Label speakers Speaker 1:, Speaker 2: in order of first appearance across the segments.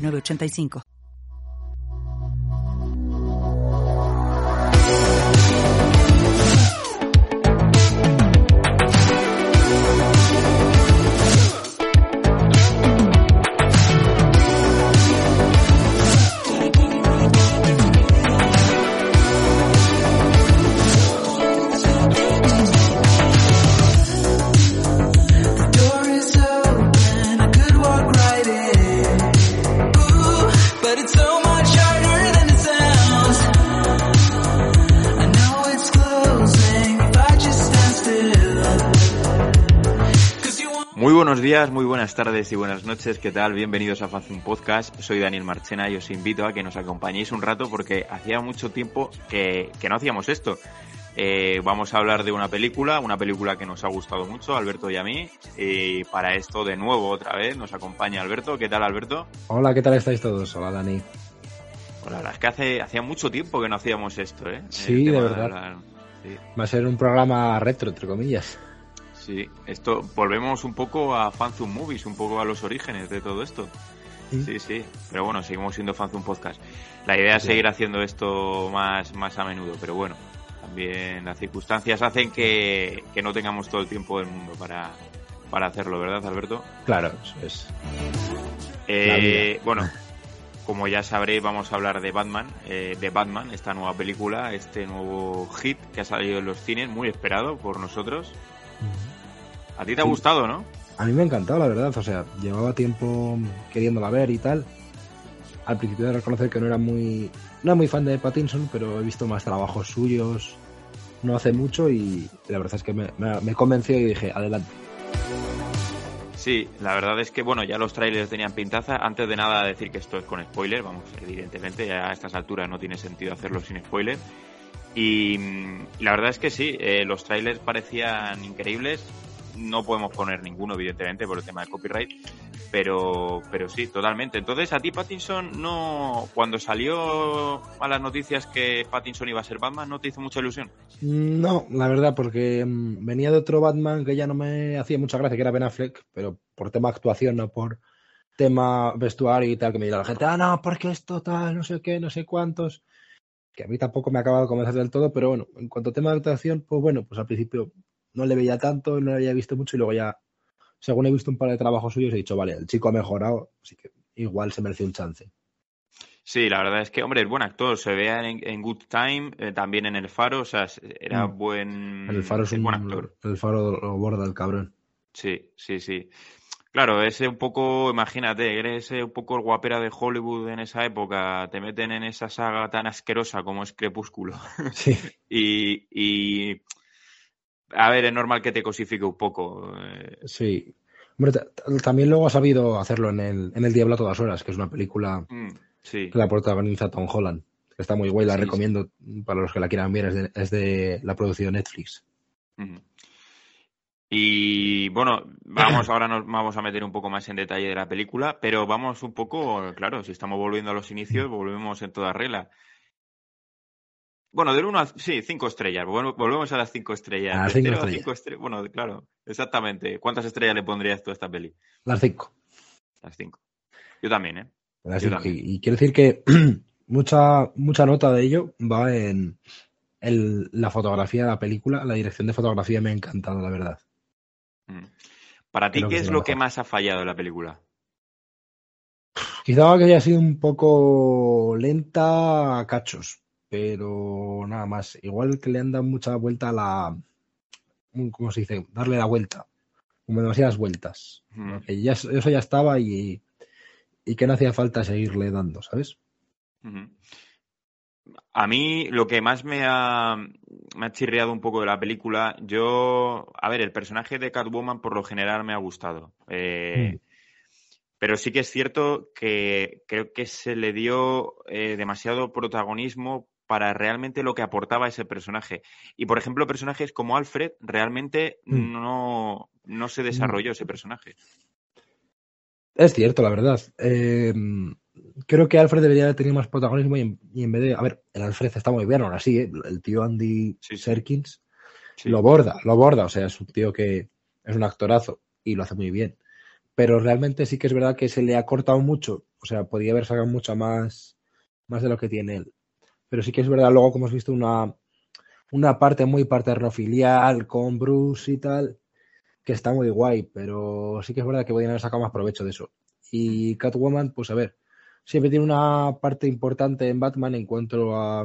Speaker 1: 8985. Días, muy buenas tardes y buenas noches. ¿Qué tal? Bienvenidos a Fazum Podcast. Soy Daniel Marchena y os invito a que nos acompañéis un rato porque hacía mucho tiempo que, que no hacíamos esto. Eh, vamos a hablar de una película, una película que nos ha gustado mucho, Alberto y a mí. Y para esto, de nuevo, otra vez, nos acompaña Alberto. ¿Qué tal, Alberto?
Speaker 2: Hola, ¿qué tal estáis todos? Hola, Dani.
Speaker 1: Pues la verdad es que hace, hacía mucho tiempo que no hacíamos esto, ¿eh?
Speaker 2: Sí, de verdad.
Speaker 1: sí.
Speaker 2: Va a ser un programa retro, entre comillas.
Speaker 1: Sí, esto volvemos un poco a Fanzum Movies, un poco a los orígenes de todo esto. Sí, sí, pero bueno, seguimos siendo Fanzum Podcast. La idea es
Speaker 2: Sí.
Speaker 1: seguir haciendo esto más, más a menudo, pero bueno, también las circunstancias hacen que, que no tengamos todo el tiempo del mundo para, para hacerlo, ¿verdad, Alberto?
Speaker 2: Claro, eso es.
Speaker 1: Eh, bueno, como ya sabréis, vamos a hablar de Batman, eh, de Batman, esta nueva película, este nuevo hit que ha salido en los cines, muy esperado por nosotros. A ti te ha gustado, ¿no?
Speaker 2: A mí me ha encantado, la verdad. O sea, llevaba tiempo queriéndola ver y tal. Al principio de reconocer que no era muy, no era muy fan de Pattinson, pero he visto más trabajos suyos no hace mucho y la verdad es que me, me, me convenció y dije, adelante.
Speaker 1: Sí, la verdad es que, bueno, ya los trailers tenían pintaza. Antes de nada decir que esto es con spoiler, vamos, evidentemente, ya a estas alturas no tiene sentido hacerlo sin spoiler. Y mm, la verdad es que sí, eh, los trailers parecían increíbles. No podemos poner ninguno, evidentemente, por el tema de copyright. Pero, pero sí, totalmente. Entonces, a ti, Pattinson, no. Cuando salió a las noticias que Pattinson iba a ser Batman, ¿no te hizo mucha ilusión?
Speaker 2: No, la verdad, porque mm, venía de otro Batman que ya no me hacía mucha gracia, que era Ben Affleck, pero por tema actuación, no por tema vestuario y tal, que me dirá la gente, ah, no, porque esto tal, no sé qué, no sé cuántos, que a mí tampoco me ha acabado de convencer del todo, pero bueno, en cuanto a tema de actuación, pues bueno, pues al principio no le veía tanto, no le había visto mucho y luego ya, según he visto un par de trabajos suyos, he dicho, vale, el chico ha mejorado, así que igual se merece un chance.
Speaker 1: Sí, la verdad es que, hombre, es buen actor. Se ve en, en Good Time, eh, también en El Faro, o sea, era
Speaker 2: Mm.
Speaker 1: buen.
Speaker 2: El faro es un
Speaker 1: buen actor.
Speaker 2: El faro lo borda el cabrón.
Speaker 1: Sí, sí, sí. Claro, ese un poco, imagínate, eres ese un poco el guapera de Hollywood en esa época, te meten en esa saga tan asquerosa como es Crepúsculo.
Speaker 2: Sí.
Speaker 1: y, y. A ver, es normal que te cosifique un poco. eh,
Speaker 2: Sí. Hombre, ta- ta- también luego ha sabido hacerlo en el, en el Diablo a todas horas, que es una película
Speaker 1: mm, sí.
Speaker 2: que la protagoniza Tom Holland. que Está muy guay, la
Speaker 1: Sí, sí.
Speaker 2: recomiendo para los que la quieran ver, es de, es de la producción Netflix.
Speaker 1: Y bueno, vamos, ahora nos vamos a meter un poco más en detalle de la película, pero vamos un poco, claro, si estamos volviendo a los inicios, volvemos en toda regla. Bueno, del 1 al... Sí, cinco estrellas. Vol- Volvemos a las cinco estrellas.
Speaker 2: A las
Speaker 1: De
Speaker 2: cinco
Speaker 1: a
Speaker 2: estrellas.
Speaker 1: cinco estre- Bueno, claro, exactamente. ¿Cuántas estrellas le pondrías tú a esta peli?
Speaker 2: Las cinco.
Speaker 1: Las cinco. Yo también, ¿eh?
Speaker 2: Las
Speaker 1: Yo
Speaker 2: cinco.
Speaker 1: también.
Speaker 2: Y, y quiero decir que mucha, mucha nota de ello va en, en la fotografía de la película. La dirección de fotografía me ha encantado, la verdad.
Speaker 1: Mm. Para ti, ¿qué es lo que más ha fallado en la película?
Speaker 2: Quizá que haya sido un poco lenta a cachos, pero nada más. Igual que le han dado mucha vuelta a la. ¿Cómo se dice? Darle la vuelta. Como demasiadas vueltas.
Speaker 1: Mm.
Speaker 2: Que ya, eso ya estaba y, y que no hacía falta seguirle dando, ¿sabes?
Speaker 1: A mí lo que más me ha, me ha chirriado un poco de la película, yo, a ver, el personaje de Catwoman por lo general me ha gustado. Eh, Pero sí que es cierto que creo que se le dio eh, demasiado protagonismo para realmente lo que aportaba ese personaje. Y, por ejemplo, personajes como Alfred, realmente
Speaker 2: Mm.
Speaker 1: no, no se desarrolló ese personaje.
Speaker 2: Es cierto, la verdad. Eh, creo que Alfred debería haber tenido más protagonismo y en, y en vez de. A ver, el Alfred está muy bien, ahora sí, ¿eh? el tío Andy
Speaker 1: Sí.
Speaker 2: Serkins
Speaker 1: Sí.
Speaker 2: lo borda, lo borda. O sea, es un tío que es un actorazo y lo hace muy bien. Pero realmente sí que es verdad que se le ha cortado mucho. O sea, podría haber sacado mucho más, más de lo que tiene él. Pero sí que es verdad, luego como hemos visto una, una parte muy paternofilial con Bruce y tal, que está muy guay, pero sí que es verdad que podrían haber sacado más provecho de eso. Y Catwoman, pues a ver, siempre tiene una parte importante en Batman en cuanto a,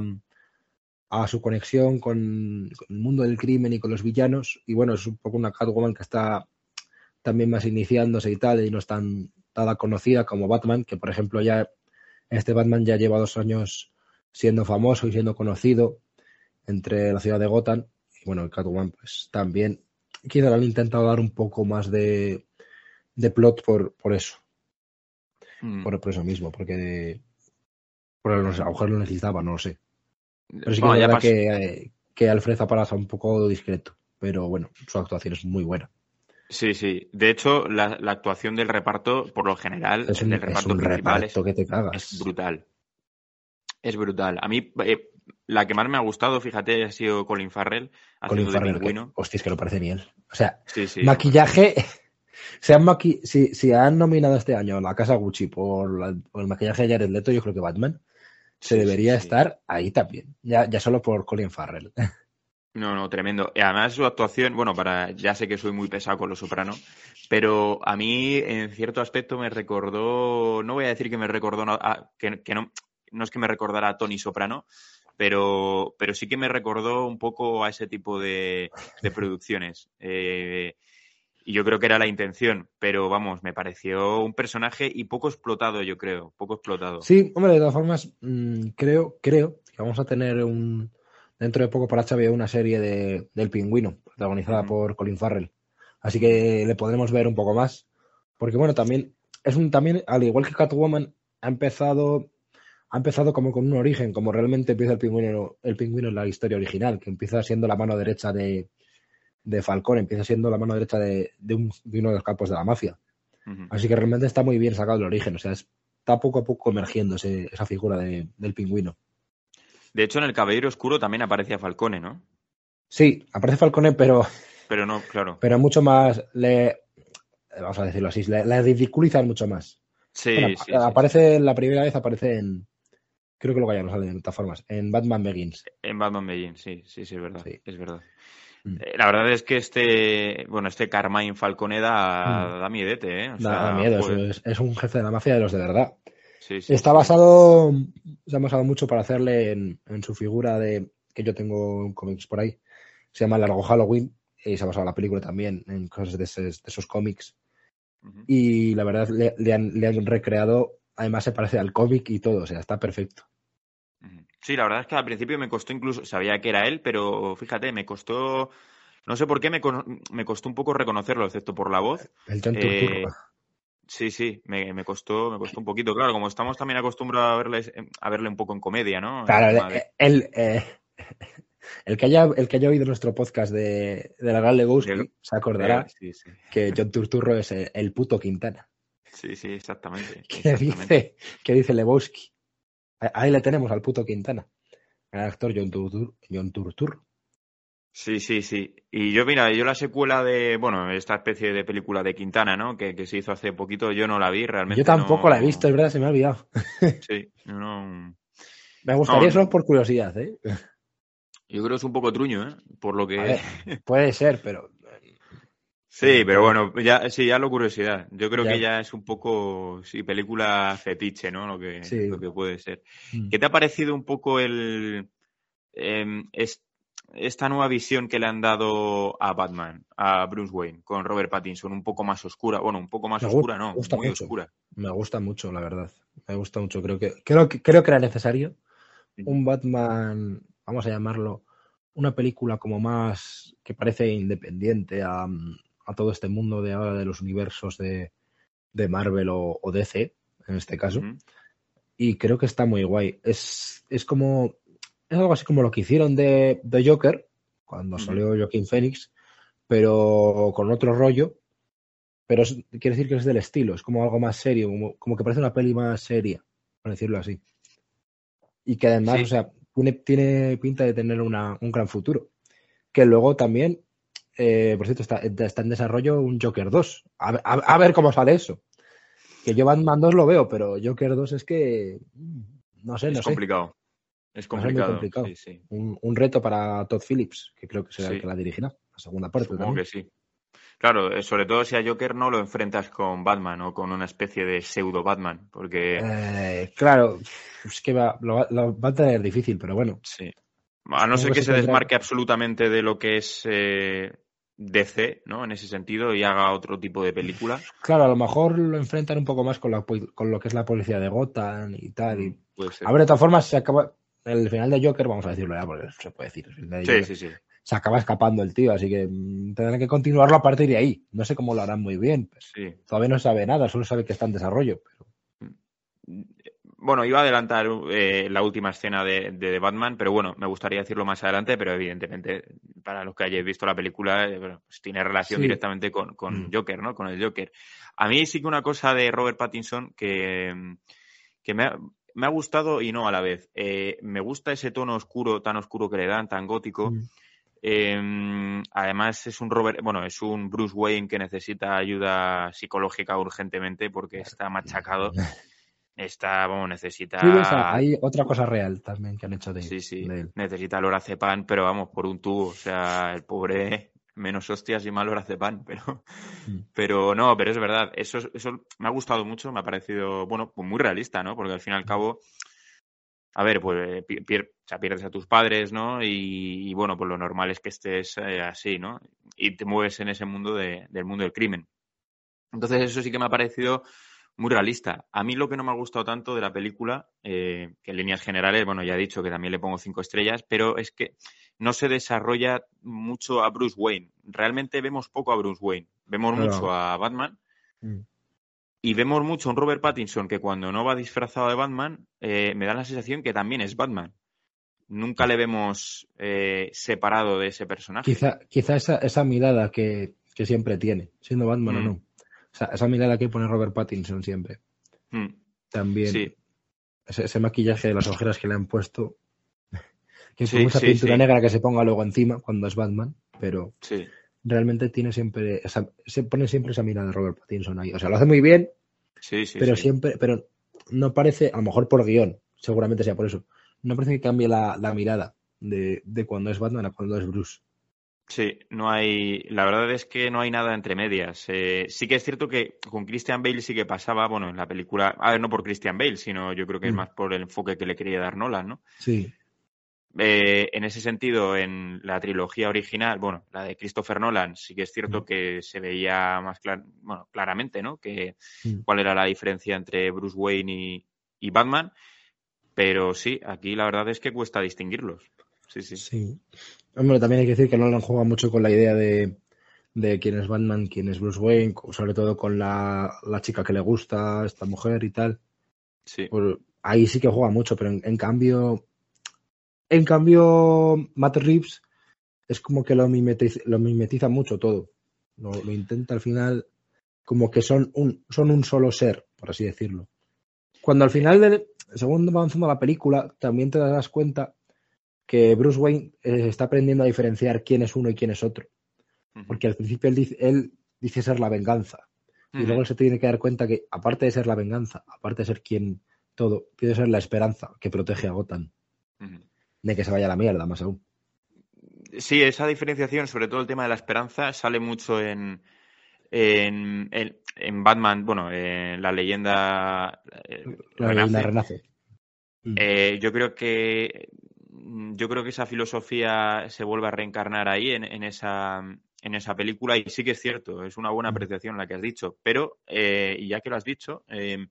Speaker 2: a su conexión con, el mundo del crimen y con los villanos. Y bueno, es un poco una Catwoman que está también más iniciándose y tal, y no es tan tan conocida como Batman, que por ejemplo ya este Batman ya lleva dos años siendo famoso y siendo conocido entre la ciudad de Gotham. Y bueno, el Catwoman pues también quizá le han intentado dar un poco más de, de plot por, por eso,
Speaker 1: Mm.
Speaker 2: por, por eso mismo, porque por a lo mejor lo necesitaba, no lo sé. Pero sí que
Speaker 1: Bueno, ya
Speaker 2: que, eh, que Alfred un poco discreto, pero bueno, su actuación es muy buena.
Speaker 1: Sí, sí. De hecho, la, la actuación del reparto, por lo general,
Speaker 2: Es un,
Speaker 1: del
Speaker 2: es
Speaker 1: reparto
Speaker 2: un
Speaker 1: principal
Speaker 2: reparto que te cagas.
Speaker 1: es brutal. Es brutal. A mí, eh, la que más me ha gustado, fíjate, ha sido Colin Farrell
Speaker 2: Colin
Speaker 1: haciendo de
Speaker 2: Farrell, que, hostia, es que lo parece bien. O sea,
Speaker 1: Sí, sí.
Speaker 2: maquillaje. Se han maqui- si, si han nominado este año a la casa Gucci por, la- por el maquillaje de Jared Leto, yo creo que Batman se
Speaker 1: Sí, sí,
Speaker 2: debería
Speaker 1: sí.
Speaker 2: estar ahí también. Ya, ya solo por Colin Farrell.
Speaker 1: No, no, tremendo. Y además su actuación, bueno, para ya sé que soy muy pesado con Los Soprano, pero a mí en cierto aspecto me recordó, no voy a decir que me recordó, a- que, que no, no es que me recordara a Tony Soprano, pero, pero sí que me recordó un poco a ese tipo de, de producciones. Eh, y yo creo que era la intención, pero vamos, me pareció un personaje y poco explotado, yo creo, poco explotado.
Speaker 2: Sí, hombre, de todas formas, mm, creo, creo que vamos a tener un dentro de poco para HBO una serie de, del pingüino, protagonizada por Colin Farrell. Así que le podremos ver un poco más. Porque bueno, también, es un también, al igual que Catwoman, ha empezado, ha empezado como con un origen, como realmente empieza el pingüino, el pingüino en la historia original, que empieza siendo la mano derecha de, de Falcón, empieza siendo la mano derecha de, de un- de uno de los capos de la mafia. Así que realmente está muy bien sacado el origen. O sea, está poco a poco emergiendo ese- esa figura de- del pingüino.
Speaker 1: De hecho, en El Caballero Oscuro también aparecía Falcone, ¿no?
Speaker 2: Sí, aparece Falcone, pero,
Speaker 1: Pero no, claro.
Speaker 2: pero mucho más. Le, vamos a decirlo así, le, le ridiculizan mucho más.
Speaker 1: Sí,
Speaker 2: Bueno,
Speaker 1: sí, sí,
Speaker 2: aparece la primera vez, aparece en. Creo que luego ya no sale de todas formas. En Batman Begins.
Speaker 1: En Batman Begins, sí, sí, sí, es verdad,
Speaker 2: Sí.
Speaker 1: es verdad.
Speaker 2: Mm.
Speaker 1: Eh, La verdad es que este, bueno, este Carmine Falcone da,
Speaker 2: Mm.
Speaker 1: da miedete, ¿eh? O
Speaker 2: Da,
Speaker 1: sea,
Speaker 2: da miedo,
Speaker 1: joder.
Speaker 2: es, un jefe de la mafia de los de verdad.
Speaker 1: Sí, sí,
Speaker 2: Está basado, se ha basado mucho para hacerle en, en su figura de, que yo tengo cómics por ahí, se llama Largo Halloween, y se ha basado en la película también, en cosas de, esos- de esos cómics. Y la verdad le, le han, le han recreado, además se parece al cómic y todo, o sea, está perfecto.
Speaker 1: Sí, la verdad es que al principio me costó incluso, sabía que era él, pero fíjate, me costó, no sé por qué me, me costó un poco reconocerlo, excepto por la voz.
Speaker 2: El John
Speaker 1: Eh,
Speaker 2: Turturro.
Speaker 1: Sí, sí, me, me costó, me costó un poquito. Claro, como estamos también acostumbrados a verle, a verle un poco en comedia, ¿no? El
Speaker 2: Claro, el, el, eh, el que haya, el que haya oído nuestro podcast de, de la Gran Lebowski
Speaker 1: De-
Speaker 2: se acordará
Speaker 1: Sí, sí,
Speaker 2: que John Turturro es el, el puto Quintana.
Speaker 1: sí, sí, exactamente.
Speaker 2: ¿Qué
Speaker 1: exactamente.
Speaker 2: dice, ¿Qué dice Lebowski? Ahí le tenemos al puto Quintana. El actor John Turturro. John.
Speaker 1: Sí, sí, sí. Y yo, mira, yo la secuela de, bueno, esta especie de película de Quintana, ¿no? Que, que se hizo hace poquito, yo no la vi realmente.
Speaker 2: Yo tampoco
Speaker 1: no-
Speaker 2: la he visto, es verdad, se me ha olvidado.
Speaker 1: Sí, no.
Speaker 2: Me gustaría
Speaker 1: No,
Speaker 2: solo por curiosidad, ¿eh?
Speaker 1: Yo creo que es un poco truño, ¿eh? Por lo que.
Speaker 2: Ver, puede ser, pero
Speaker 1: Sí, pero bueno, ya, sí, ya lo curiosidad. Yo creo
Speaker 2: Ya.
Speaker 1: que ya es un poco, sí, película fetiche, ¿no? Lo que,
Speaker 2: Sí.
Speaker 1: lo que puede ser.
Speaker 2: Mm.
Speaker 1: ¿Qué te ha parecido un poco el em, es- esta nueva visión que le han dado a Batman, a Bruce Wayne, con Robert Pattinson, un poco más oscura? Bueno, un poco más
Speaker 2: Me
Speaker 1: oscura, no,
Speaker 2: me gusta
Speaker 1: muy
Speaker 2: mucho.
Speaker 1: oscura.
Speaker 2: me gusta mucho, la verdad. Me gusta mucho. Creo que, creo que, creo que era necesario un Batman, vamos a llamarlo, una película como más que parece independiente a, a todo este mundo de ahora de los universos de, de Marvel o, o DC, en este caso. Y creo que está muy guay. Es, es como. Es algo así como lo que hicieron de, de Joker, cuando salió Joaquin Phoenix, pero con otro rollo. Pero es- quiere decir que es del estilo, es como algo más serio, como, como que parece una peli más seria, por decirlo así. Y que además,
Speaker 1: Sí.
Speaker 2: o sea, tiene, tiene pinta de tener una- un gran futuro. Que luego también, eh, por cierto, está, está en desarrollo un Joker 2. A, ver- a- a ver cómo sale eso. Que yo Batman 2 lo veo, pero Joker 2 es que. No sé, no
Speaker 1: es
Speaker 2: sé.
Speaker 1: complicado. Es complicado.
Speaker 2: complicado.
Speaker 1: Sí, sí.
Speaker 2: Un, un reto para Todd Phillips, que creo que será
Speaker 1: Sí.
Speaker 2: el que la dirigirá, la segunda parte
Speaker 1: Supongo
Speaker 2: también.
Speaker 1: que sí. Claro, eh, sobre todo si a Joker no lo enfrentas con Batman o con una especie de pseudo Batman, porque
Speaker 2: Eh, claro, es que va, lo, va- lo va a tener difícil, pero bueno.
Speaker 1: sí. A no ser
Speaker 2: que se
Speaker 1: desmarque absolutamente de lo que es eh, DC, ¿no? En ese sentido, y haga otro tipo de película.
Speaker 2: Claro, a lo mejor lo enfrentan un poco más con, la, con lo que es la policía de Gotham y tal. y-
Speaker 1: Puede ser.
Speaker 2: A ver, de todas formas, se acaba. El final de Joker, vamos a decirlo ya, porque se puede decir. el final de
Speaker 1: Sí,
Speaker 2: Joker,
Speaker 1: sí, sí.
Speaker 2: Se acaba escapando el tío, así que mm, tendrán que continuarlo a partir de ahí. No sé cómo lo harán muy bien. pues,
Speaker 1: sí.
Speaker 2: todavía no sabe nada, solo sabe que está en desarrollo. Pero...
Speaker 1: Bueno, iba a adelantar eh, la última escena de, de Batman, pero bueno, me gustaría decirlo más adelante, pero evidentemente, para los que hayáis visto la película, eh, bueno, pues tiene relación
Speaker 2: Sí.
Speaker 1: directamente con, con
Speaker 2: Mm.
Speaker 1: Joker, ¿no? Con el Joker. A mí sí que una cosa de Robert Pattinson que, que me, ha, me ha gustado y no a la vez. Eh, me gusta ese tono oscuro, tan oscuro que le dan, tan gótico.
Speaker 2: Mm.
Speaker 1: Eh, además es un Robert, bueno, es un Bruce Wayne que necesita ayuda psicológica urgentemente porque está machacado. Está, bueno, necesita.
Speaker 2: Sí, hay otra cosa real también que han hecho de,
Speaker 1: Sí, sí,
Speaker 2: de él.
Speaker 1: necesita lorazepam, pero vamos, por un tubo. O sea, el pobre, menos hostias y más lorazepam, pero,
Speaker 2: Mm.
Speaker 1: pero no, pero es verdad. Eso, eso me ha gustado mucho, me ha parecido, bueno, pues muy realista, ¿no? Porque al fin y al cabo, a ver, pues pier- o sea, pierdes a tus padres, ¿no? Y, y, bueno, pues lo normal es que estés eh, así, ¿no? Y te mueves en ese mundo de- del mundo del crimen. Entonces, eso sí que me ha parecido muy realista. A mí lo que no me ha gustado tanto de la película, eh, que en líneas generales, bueno, ya he dicho que también le pongo cinco estrellas, pero es que no se desarrolla mucho a Bruce Wayne. Realmente vemos poco a Bruce Wayne. Vemos
Speaker 2: Claro.
Speaker 1: mucho a Batman
Speaker 2: Mm.
Speaker 1: y vemos mucho a un Robert Pattinson que cuando no va disfrazado de Batman, eh, me da la sensación que también es Batman. Nunca le vemos eh, separado de ese personaje.
Speaker 2: Quizá, quizá esa, esa mirada que, que siempre tiene, siendo Batman o
Speaker 1: Mm.
Speaker 2: no. O sea, esa mirada que pone Robert Pattinson siempre.
Speaker 1: Mm,
Speaker 2: También.
Speaker 1: Sí,
Speaker 2: Ese, ese maquillaje de las ojeras que le han puesto. Que
Speaker 1: Sí,
Speaker 2: mucha
Speaker 1: sí,
Speaker 2: pintura negra que se ponga luego encima cuando es Batman, pero
Speaker 1: sí.
Speaker 2: realmente tiene siempre esa, se pone siempre esa mirada de Robert Pattinson ahí. O sea, lo hace muy bien,
Speaker 1: Sí, sí,
Speaker 2: pero siempre, pero no parece, a lo mejor por guion, seguramente sea por eso, no parece que cambie la, la mirada de, de cuando es Batman a cuando es Bruce.
Speaker 1: Sí, no hay. La verdad es que no hay nada entre medias. Eh, sí que es cierto que con Christian Bale sí que pasaba, bueno, en la película. A ver, no por Christian Bale, sino yo creo que es
Speaker 2: Mm.
Speaker 1: más por el enfoque que le quería dar Nolan, ¿no?
Speaker 2: Sí,
Speaker 1: Eh, en ese sentido, en la trilogía original, bueno, la de Christopher Nolan, sí que es cierto
Speaker 2: Mm.
Speaker 1: que se veía más clar- bueno, claramente, ¿no? Que
Speaker 2: Mm.
Speaker 1: cuál era la diferencia entre Bruce Wayne y, y Batman. Pero sí, aquí la verdad es que cuesta distinguirlos. Sí, sí.
Speaker 2: sí. Hombre, también hay que decir que Nolan juega mucho con la idea de, de quién es Batman, quién es Bruce Wayne, sobre todo con la, la chica que le gusta, esta mujer y tal.
Speaker 1: Sí.
Speaker 2: Pues ahí sí que juega mucho, pero en, en cambio, en cambio, Matt Reeves es como que lo mimetiza, lo mimetiza mucho todo. Lo, lo intenta al final, como que son un, son un solo ser, por así decirlo. Cuando al final, del, según va avanzando la película, también te das cuenta que Bruce Wayne eh, está aprendiendo a diferenciar quién es uno y quién es otro. Porque al principio él dice, él dice ser la venganza. Y luego él se tiene que dar cuenta que, aparte de ser la venganza, aparte de ser quien todo, tiene que ser la esperanza que protege a Gotham de que se vaya a la mierda, más aún.
Speaker 1: Sí, esa diferenciación, sobre todo el tema de la esperanza, sale mucho en, en, en- en Batman, bueno, en la leyenda eh,
Speaker 2: La
Speaker 1: renace.
Speaker 2: leyenda renace. Mm.
Speaker 1: Eh, yo creo que yo creo que esa filosofía se vuelve a reencarnar ahí en, en esa en esa película y sí que es cierto, es una buena
Speaker 2: Mm.
Speaker 1: apreciación la que has dicho, pero eh, y ya que lo has dicho, eh,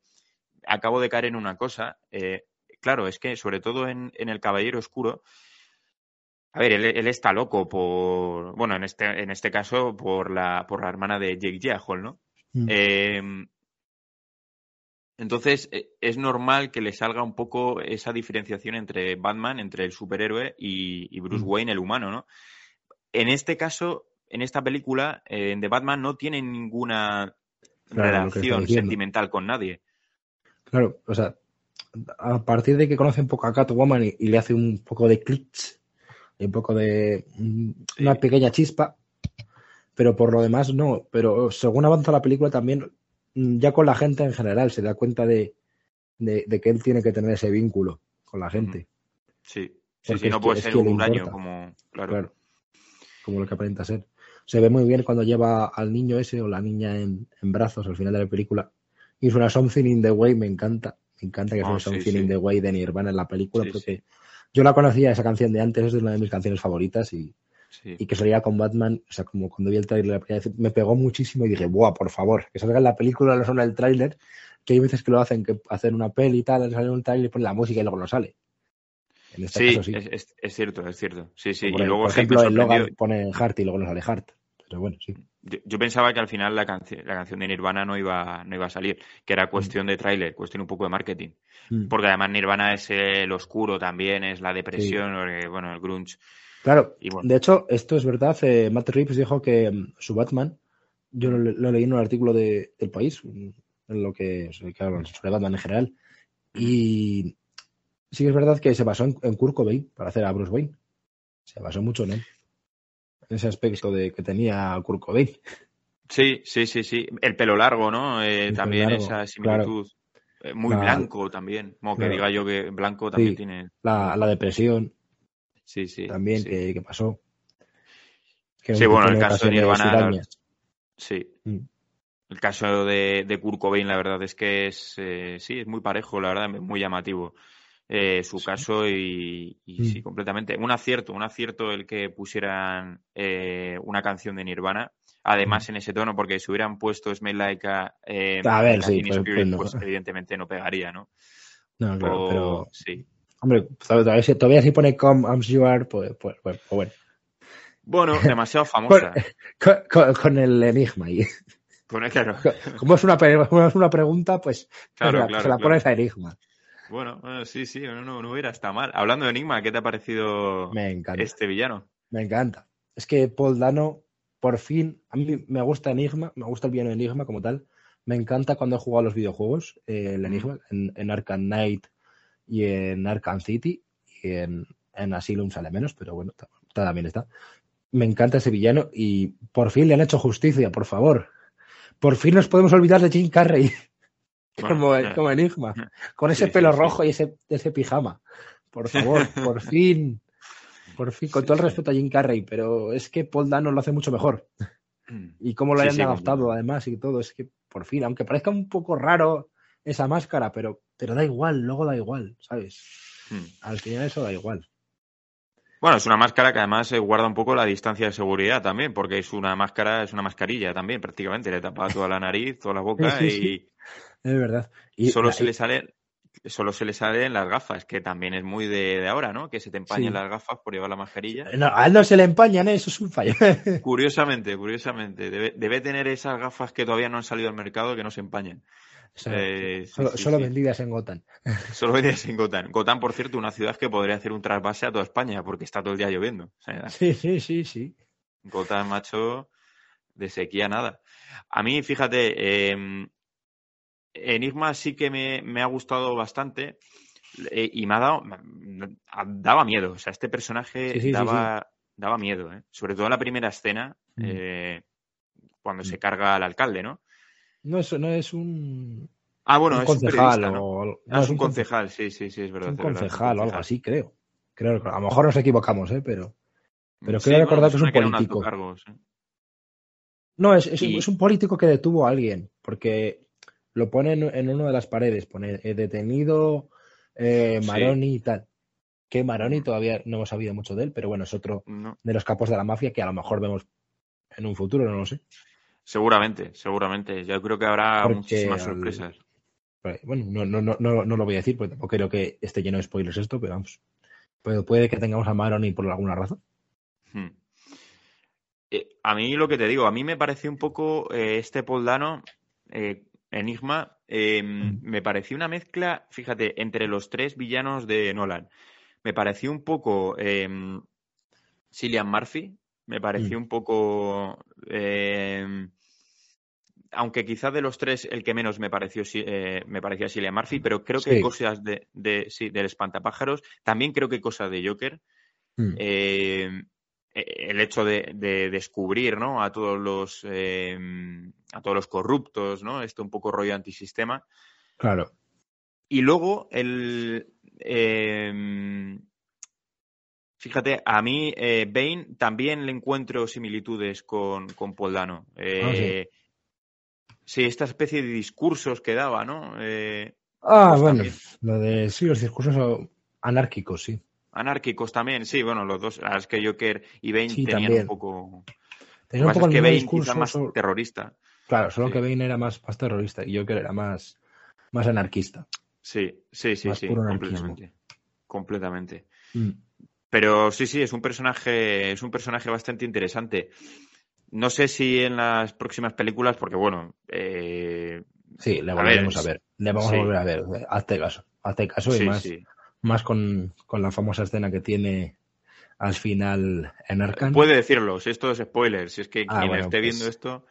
Speaker 1: acabo de caer en una cosa. eh, claro, es que sobre todo en, en El Caballero Oscuro, a ver, él, él está loco por, bueno, en este, en este caso por la, por la hermana de Jake Gyllenhaal, ¿no?
Speaker 2: Mm.
Speaker 1: Entonces, eh, es normal que le salga un poco esa diferenciación entre Batman, entre el superhéroe y, y Bruce
Speaker 2: Mm.
Speaker 1: Wayne, el humano, ¿no? En este caso, en esta película, eh, de Batman no tiene ninguna
Speaker 2: Claro,
Speaker 1: relación sentimental con nadie.
Speaker 2: Claro, o sea, a partir de que conoce un poco a Catwoman y, y le hace un poco de clics, y un poco de mm, una
Speaker 1: Sí.
Speaker 2: pequeña chispa, pero por lo demás no. Pero según avanza la película también, ya con la gente en general se da cuenta de, de, de que él tiene que tener ese vínculo con la gente.
Speaker 1: Sí, sí, sí, no puede ser un
Speaker 2: importa.
Speaker 1: como, claro.
Speaker 2: Claro. Como lo que aparenta ser. Se ve muy bien cuando lleva al niño ese o la niña en, en brazos al final de la película. Y suena Something in the Way, me encanta. Me encanta que
Speaker 1: Oh,
Speaker 2: suene
Speaker 1: sí,
Speaker 2: Something
Speaker 1: sí.
Speaker 2: in the Way de Nirvana en la película, porque yo la conocía esa canción de antes, es una de mis canciones favoritas y,
Speaker 1: Sí.
Speaker 2: y que salía con Batman, o sea, como cuando vi el tráiler la primera vez, me pegó muchísimo y dije, ¡buah, por favor! Que salga en la película, no suena el tráiler, que hay veces que lo hacen, que hacen una peli y tal, sale un tráiler y ponen la música y luego no sale. En este
Speaker 1: Sí,
Speaker 2: caso sí.
Speaker 1: Es, es- es cierto, es cierto. Sí, sí.
Speaker 2: Por,
Speaker 1: y luego
Speaker 2: por
Speaker 1: sí,
Speaker 2: ejemplo,
Speaker 1: sorprendió.
Speaker 2: Logan pone Hart y luego no sale Hart. Pero bueno, sí.
Speaker 1: Yo, yo pensaba que al final la, canci- la canción de Nirvana no iba, no iba a salir, que era cuestión de tráiler, cuestión un poco de marketing.
Speaker 2: Mm.
Speaker 1: Porque además Nirvana es el oscuro también, es la depresión, porque, bueno, el grunge.
Speaker 2: Claro,
Speaker 1: Y bueno.
Speaker 2: de hecho, esto es verdad. eh, Matt Reeves dijo que mm, su Batman, yo lo, lo leí en un artículo de, del país, mm, en lo que, hablan sobre Batman en general. Y sí que es verdad que se basó en, en Kurt Cobain para hacer a Bruce Wayne. Se basó mucho en él. En ese aspecto de que tenía Kurt Cobain.
Speaker 1: Sí, sí, sí, sí. El pelo largo, ¿no? Eh, también
Speaker 2: largo,
Speaker 1: esa similitud. Eh, muy
Speaker 2: La-
Speaker 1: blanco también. Como que
Speaker 2: Claro.
Speaker 1: diga yo que blanco también
Speaker 2: Sí.
Speaker 1: tiene.
Speaker 2: La, la depresión
Speaker 1: Sí, sí.
Speaker 2: también
Speaker 1: sí.
Speaker 2: Que, que pasó. Que
Speaker 1: Sí, bueno, el caso de Nirvana. Sí.
Speaker 2: Mm.
Speaker 1: El caso de, de Kurt Cobain, la verdad es que es, eh, sí, es muy parejo, la verdad, muy llamativo eh, su caso y, y
Speaker 2: Mm.
Speaker 1: sí, completamente. Un acierto, un acierto el que pusieran eh, una canción de Nirvana, además en ese tono, porque si hubieran puesto Smell Like a, eh,
Speaker 2: Mm. A ver, sí, pues- pues no.
Speaker 1: pues evidentemente no pegaría, ¿no?
Speaker 2: No, claro, pero
Speaker 1: sí.
Speaker 2: Hombre, todavía, si- todavía si pone Come As You Are, pues, pues- pues- pues bueno.
Speaker 1: Bueno, demasiado famosa.
Speaker 2: Con, con- con el enigma ahí.
Speaker 1: Con- claro,
Speaker 2: Como es una, es una pregunta, pues,
Speaker 1: Claro,
Speaker 2: se la,
Speaker 1: claro,
Speaker 2: se la
Speaker 1: claro.
Speaker 2: pones a enigma.
Speaker 1: bueno, bueno, sí, sí, no, no, no hubiera está mal. Hablando de Enigma, ¿qué te ha parecido
Speaker 2: Me
Speaker 1: este villano?
Speaker 2: Me encanta. Es que Paul Dano, por fin, a mí me gusta Enigma, me gusta el villano Enigma como tal. Me encanta cuando he jugado a los videojuegos, eh, el Enigma, en, en Arkham Knight y en Arkham City. Y en, en Asylum sale menos, pero bueno, ta- también está. Me encanta ese villano y por fin le han hecho justicia, por favor. Por fin nos podemos olvidar de Jim Carrey
Speaker 1: Bueno,
Speaker 2: como,
Speaker 1: eh,
Speaker 2: como Enigma, con ese
Speaker 1: sí,
Speaker 2: pelo
Speaker 1: sí.
Speaker 2: rojo y ese, ese pijama. Por favor, por fin. Por fin, con todo el respeto a Jim Carrey, pero es que Paul Dano lo hace mucho mejor. Y cómo lo hayan adaptado además y todo, es que por fin, aunque parezca un poco raro esa máscara, pero, pero da igual, luego da igual, ¿sabes?
Speaker 1: Hmm.
Speaker 2: Al final eso da igual.
Speaker 1: Bueno, es una máscara que además eh, guarda un poco la distancia de seguridad también, porque es una máscara, es una mascarilla también, prácticamente. Le tapa toda la nariz, toda la boca
Speaker 2: Sí, sí, Es verdad.
Speaker 1: y
Speaker 2: Y
Speaker 1: solo
Speaker 2: la-
Speaker 1: se le sale, solo se le salen las gafas, que también es muy de, de ahora, ¿no? Que se te empañen
Speaker 2: Sí.
Speaker 1: las gafas por llevar la mascarilla.
Speaker 2: no, a él no se le empañan, ¿eh? eso es un fallo.
Speaker 1: Curiosamente, curiosamente, debe, debe tener esas gafas que todavía no han salido al mercado que no se empañan. Eh,
Speaker 2: solo
Speaker 1: sí,
Speaker 2: solo
Speaker 1: sí.
Speaker 2: vendidas en Gotham.
Speaker 1: Solo venías en Gotham. Gotham, por cierto, una ciudad que podría hacer un trasvase a toda España, porque está todo el día lloviendo. O sea,
Speaker 2: Sí, sí, sí, sí.
Speaker 1: Gotham, macho, de sequía nada. A mí, fíjate, eh, Enigma sí que me, me ha gustado bastante eh, y me ha dado, daba miedo. O sea, este personaje daba, daba miedo, ¿eh? Sobre todo en la primera escena,
Speaker 2: Mm.
Speaker 1: cuando
Speaker 2: Mm.
Speaker 1: se carga al alcalde, ¿no?
Speaker 2: No es, no es un,
Speaker 1: Ah, bueno,
Speaker 2: un
Speaker 1: es un
Speaker 2: concejal
Speaker 1: ¿no?
Speaker 2: o
Speaker 1: Ah,
Speaker 2: no,
Speaker 1: es un concejal, sí, sí, sí, es verdad.
Speaker 2: un
Speaker 1: es un
Speaker 2: concejal o algo así, creo. Creo a lo mejor nos equivocamos, ¿eh? Pero pero
Speaker 1: Sí,
Speaker 2: creo
Speaker 1: bueno,
Speaker 2: recordar que es un
Speaker 1: un
Speaker 2: político. no, es, es, un-
Speaker 1: Y-
Speaker 2: es un político que detuvo a alguien, porque lo pone en, en una de las paredes, pone eh, detenido eh,
Speaker 1: Sí.
Speaker 2: Maroni y tal. Que Maroni todavía no hemos sabido mucho de él, pero bueno, es otro
Speaker 1: No.
Speaker 2: de los capos de la mafia que a lo mejor vemos en un futuro, no lo sé.
Speaker 1: Seguramente, seguramente. Yo creo que habrá
Speaker 2: Porque
Speaker 1: muchísimas
Speaker 2: al-
Speaker 1: sorpresas.
Speaker 2: Pero, Bueno, no, no, no, no, no lo voy a decir, porque tampoco creo que esté lleno de spoilers esto, pero vamos. Puede, puede que tengamos a Maroni por alguna razón.
Speaker 1: Hmm. Eh, a mí lo que te digo, a mí me pareció un poco eh, este Paul Dano, eh, Enigma, eh,
Speaker 2: Mm.
Speaker 1: me pareció una mezcla, fíjate, entre los tres villanos de Nolan. Me pareció un poco eh, Cillian Murphy, me pareció
Speaker 2: Mm.
Speaker 1: un poco... eh, aunque quizás de los tres el que menos me pareció eh, me parecía Cillian Murphy, pero creo que
Speaker 2: Sí.
Speaker 1: cosas de, de- sí, del espantapájaros. También creo que cosas de Joker.
Speaker 2: Mm.
Speaker 1: Eh, el hecho de, de descubrir ¿no? a todos los eh, a todos los corruptos, ¿no? Esto un poco rollo antisistema.
Speaker 2: Claro.
Speaker 1: Y luego el fíjate, a mí eh, Bane también le encuentro similitudes con, con Paul Dano. Eh, sí. esta especie de discursos que daba, ¿no? Eh,
Speaker 2: Ah,
Speaker 1: Pues
Speaker 2: bueno,
Speaker 1: también.
Speaker 2: lo de sí, los discursos anárquicos, sí.
Speaker 1: anárquicos también, sí, bueno, los dos, es que Joker y Bane
Speaker 2: Sí,
Speaker 1: tenían
Speaker 2: también.
Speaker 1: un poco.
Speaker 2: Tenía
Speaker 1: Lo
Speaker 2: un
Speaker 1: que
Speaker 2: poco
Speaker 1: es Bane
Speaker 2: discurso,
Speaker 1: más
Speaker 2: solo-
Speaker 1: terrorista.
Speaker 2: claro, solo
Speaker 1: Sí.
Speaker 2: que Bane era más, más terrorista y Joker era más, más anarquista.
Speaker 1: Sí, sí, sí,
Speaker 2: Más
Speaker 1: sí, completamente. Completamente.
Speaker 2: Mm.
Speaker 1: Pero sí, sí, es un personaje, es un personaje bastante interesante. No sé si en las próximas películas, porque bueno, eh,
Speaker 2: Sí, le
Speaker 1: A
Speaker 2: volveremos
Speaker 1: ver,
Speaker 2: a ver. Le vamos
Speaker 1: sí.
Speaker 2: a volver a ver. Hazte caso. Hazte caso y
Speaker 1: sí,
Speaker 2: más,
Speaker 1: sí.
Speaker 2: más con, con la famosa escena que tiene al final en Arkham.
Speaker 1: Puede decirlo, si esto es spoiler, si es que
Speaker 2: Ah,
Speaker 1: quien
Speaker 2: bueno,
Speaker 1: esté
Speaker 2: pues-
Speaker 1: viendo esto,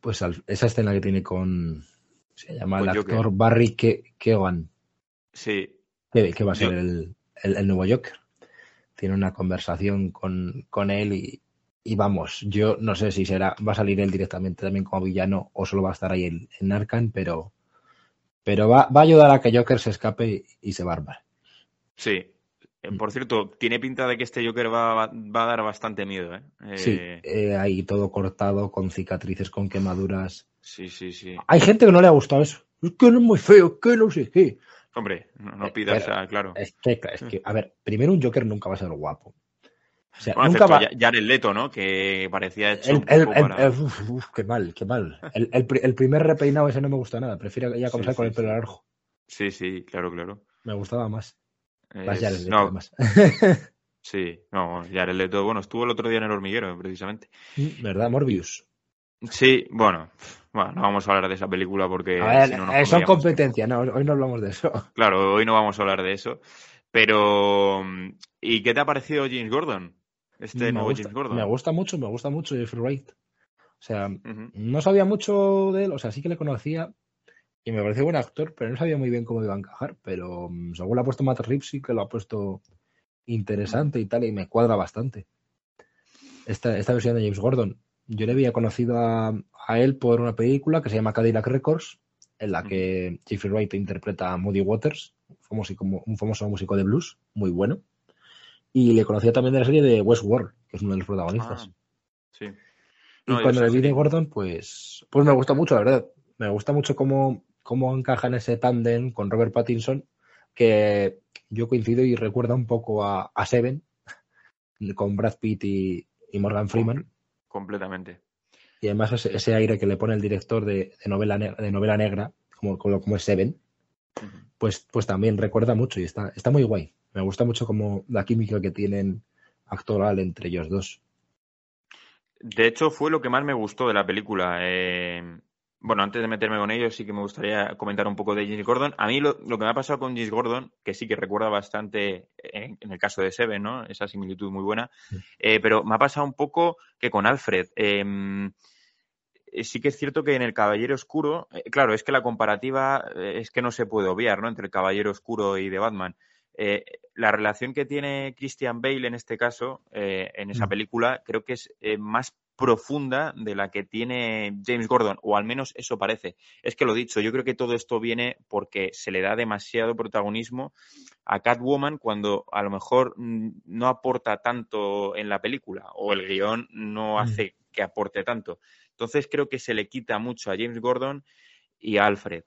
Speaker 2: Pues al- esa escena que tiene con. Se llama el
Speaker 1: Joker.
Speaker 2: actor Barry Ke- Keoghan,
Speaker 1: sí,
Speaker 2: que, que va a ser el- el nuevo Joker. Tiene una conversación con, con él y, y vamos, yo no sé si será, va a salir él directamente también como villano o solo va a estar ahí en, en Arkham, pero, pero va, va a ayudar a que Joker se escape y, se bárbare.
Speaker 1: sí. Eh. Por cierto, tiene pinta de que este Joker va, va- a dar bastante miedo, ¿eh?
Speaker 2: Sí,
Speaker 1: Eh,
Speaker 2: eh, ahí todo cortado, con cicatrices, con quemaduras.
Speaker 1: sí, sí, sí.
Speaker 2: Hay gente que no le ha gustado eso. Es que no es muy feo, es que no sé qué.
Speaker 1: Hombre, no, no
Speaker 2: Eh,
Speaker 1: pidas,
Speaker 2: pero-
Speaker 1: a- claro.
Speaker 2: Es que, es que, a ver, primero un Joker nunca va a ser guapo. O sea,
Speaker 1: Bueno,
Speaker 2: nunca va.
Speaker 1: Ya- Jared Leto, ¿no? Que parecía hecho
Speaker 2: El,
Speaker 1: un poco
Speaker 2: el-
Speaker 1: para-
Speaker 2: el- uf, uf, qué mal, qué mal. El, el pri- el primer repeinado ese no me gusta nada. Prefiero ya
Speaker 1: Sí,
Speaker 2: comenzar con
Speaker 1: sí,
Speaker 2: el pelo
Speaker 1: sí.
Speaker 2: largo.
Speaker 1: Sí, sí, claro, claro.
Speaker 2: Me gustaba más. Más
Speaker 1: Es-
Speaker 2: Jared Leto,
Speaker 1: no,
Speaker 2: además.
Speaker 1: sí, no, Jared Leto, bueno, estuvo el otro día en el hormiguero, precisamente.
Speaker 2: ¿Verdad, Morbius?
Speaker 1: Sí, bueno, bueno, no vamos a hablar de esa película porque
Speaker 2: A ver,
Speaker 1: si no nos
Speaker 2: son competencia, no, hoy no hablamos de eso.
Speaker 1: Claro, hoy no vamos a hablar de eso. Pero, ¿y qué te ha parecido James Gordon? Este
Speaker 2: me,
Speaker 1: nuevo
Speaker 2: gusta,
Speaker 1: James Gordon.
Speaker 2: me gusta mucho, me gusta mucho Jeffrey Wright. O sea, no sabía mucho de él, o sea, sí que le conocía y me pareció buen actor, pero no sabía muy bien cómo iba a encajar. Pero mm, según lo ha puesto Matt Reeves, sí que lo ha puesto interesante y tal, y me cuadra bastante. Esta, esta versión de James Gordon. Yo le había conocido a, a él por una película que se llama Cadillac Records, en la que Jeffrey Wright interpreta a Moody Waters, un famoso, como- un famoso músico de blues, muy bueno. Y le conocía también de la serie de Westworld, que es uno de los protagonistas.
Speaker 1: Ah, sí.
Speaker 2: Y
Speaker 1: No,
Speaker 2: cuando le vi de Gordon, pues, pues me gusta mucho, la verdad. Me gusta mucho cómo, cómo encaja en ese tándem con Robert Pattinson, que yo coincido y recuerda un poco a, a Seven, con Brad Pitt y, y Morgan Freeman.
Speaker 1: Completamente.
Speaker 2: Y además ese, ese aire que le pone el director de, de novela, de novela negra, como, como, como es Seven, pues, pues también recuerda mucho y está, está muy guay. Me gusta mucho como la química que tienen actoral entre ellos dos.
Speaker 1: De hecho, fue lo que más me gustó de la película. Eh, bueno, antes de meterme con ello, sí que me gustaría comentar un poco de James Gordon. A mí lo, lo que me ha pasado con James Gordon, que sí que recuerda bastante en, en el caso de Seven, ¿no? Esa similitud muy buena.
Speaker 2: Sí.
Speaker 1: Eh, pero me ha pasado un poco que con Alfred. eh, eh, sí que es cierto que en El Caballero Oscuro, eh, claro, es que la comparativa eh, es que no se puede obviar, ¿no? Entre El Caballero Oscuro y The Batman. La relación que tiene Christian Bale en este caso, eh, en esa
Speaker 2: Mm.
Speaker 1: película, creo que es eh, más profunda de la que tiene James Gordon, o al menos eso parece. Es que lo dicho, yo creo que todo esto viene porque se le da demasiado protagonismo a Catwoman cuando a lo mejor mm, no aporta tanto en la película, o el guion no
Speaker 2: Mm.
Speaker 1: hace que aporte tanto. Entonces creo que se le quita mucho a James Gordon y a Alfred.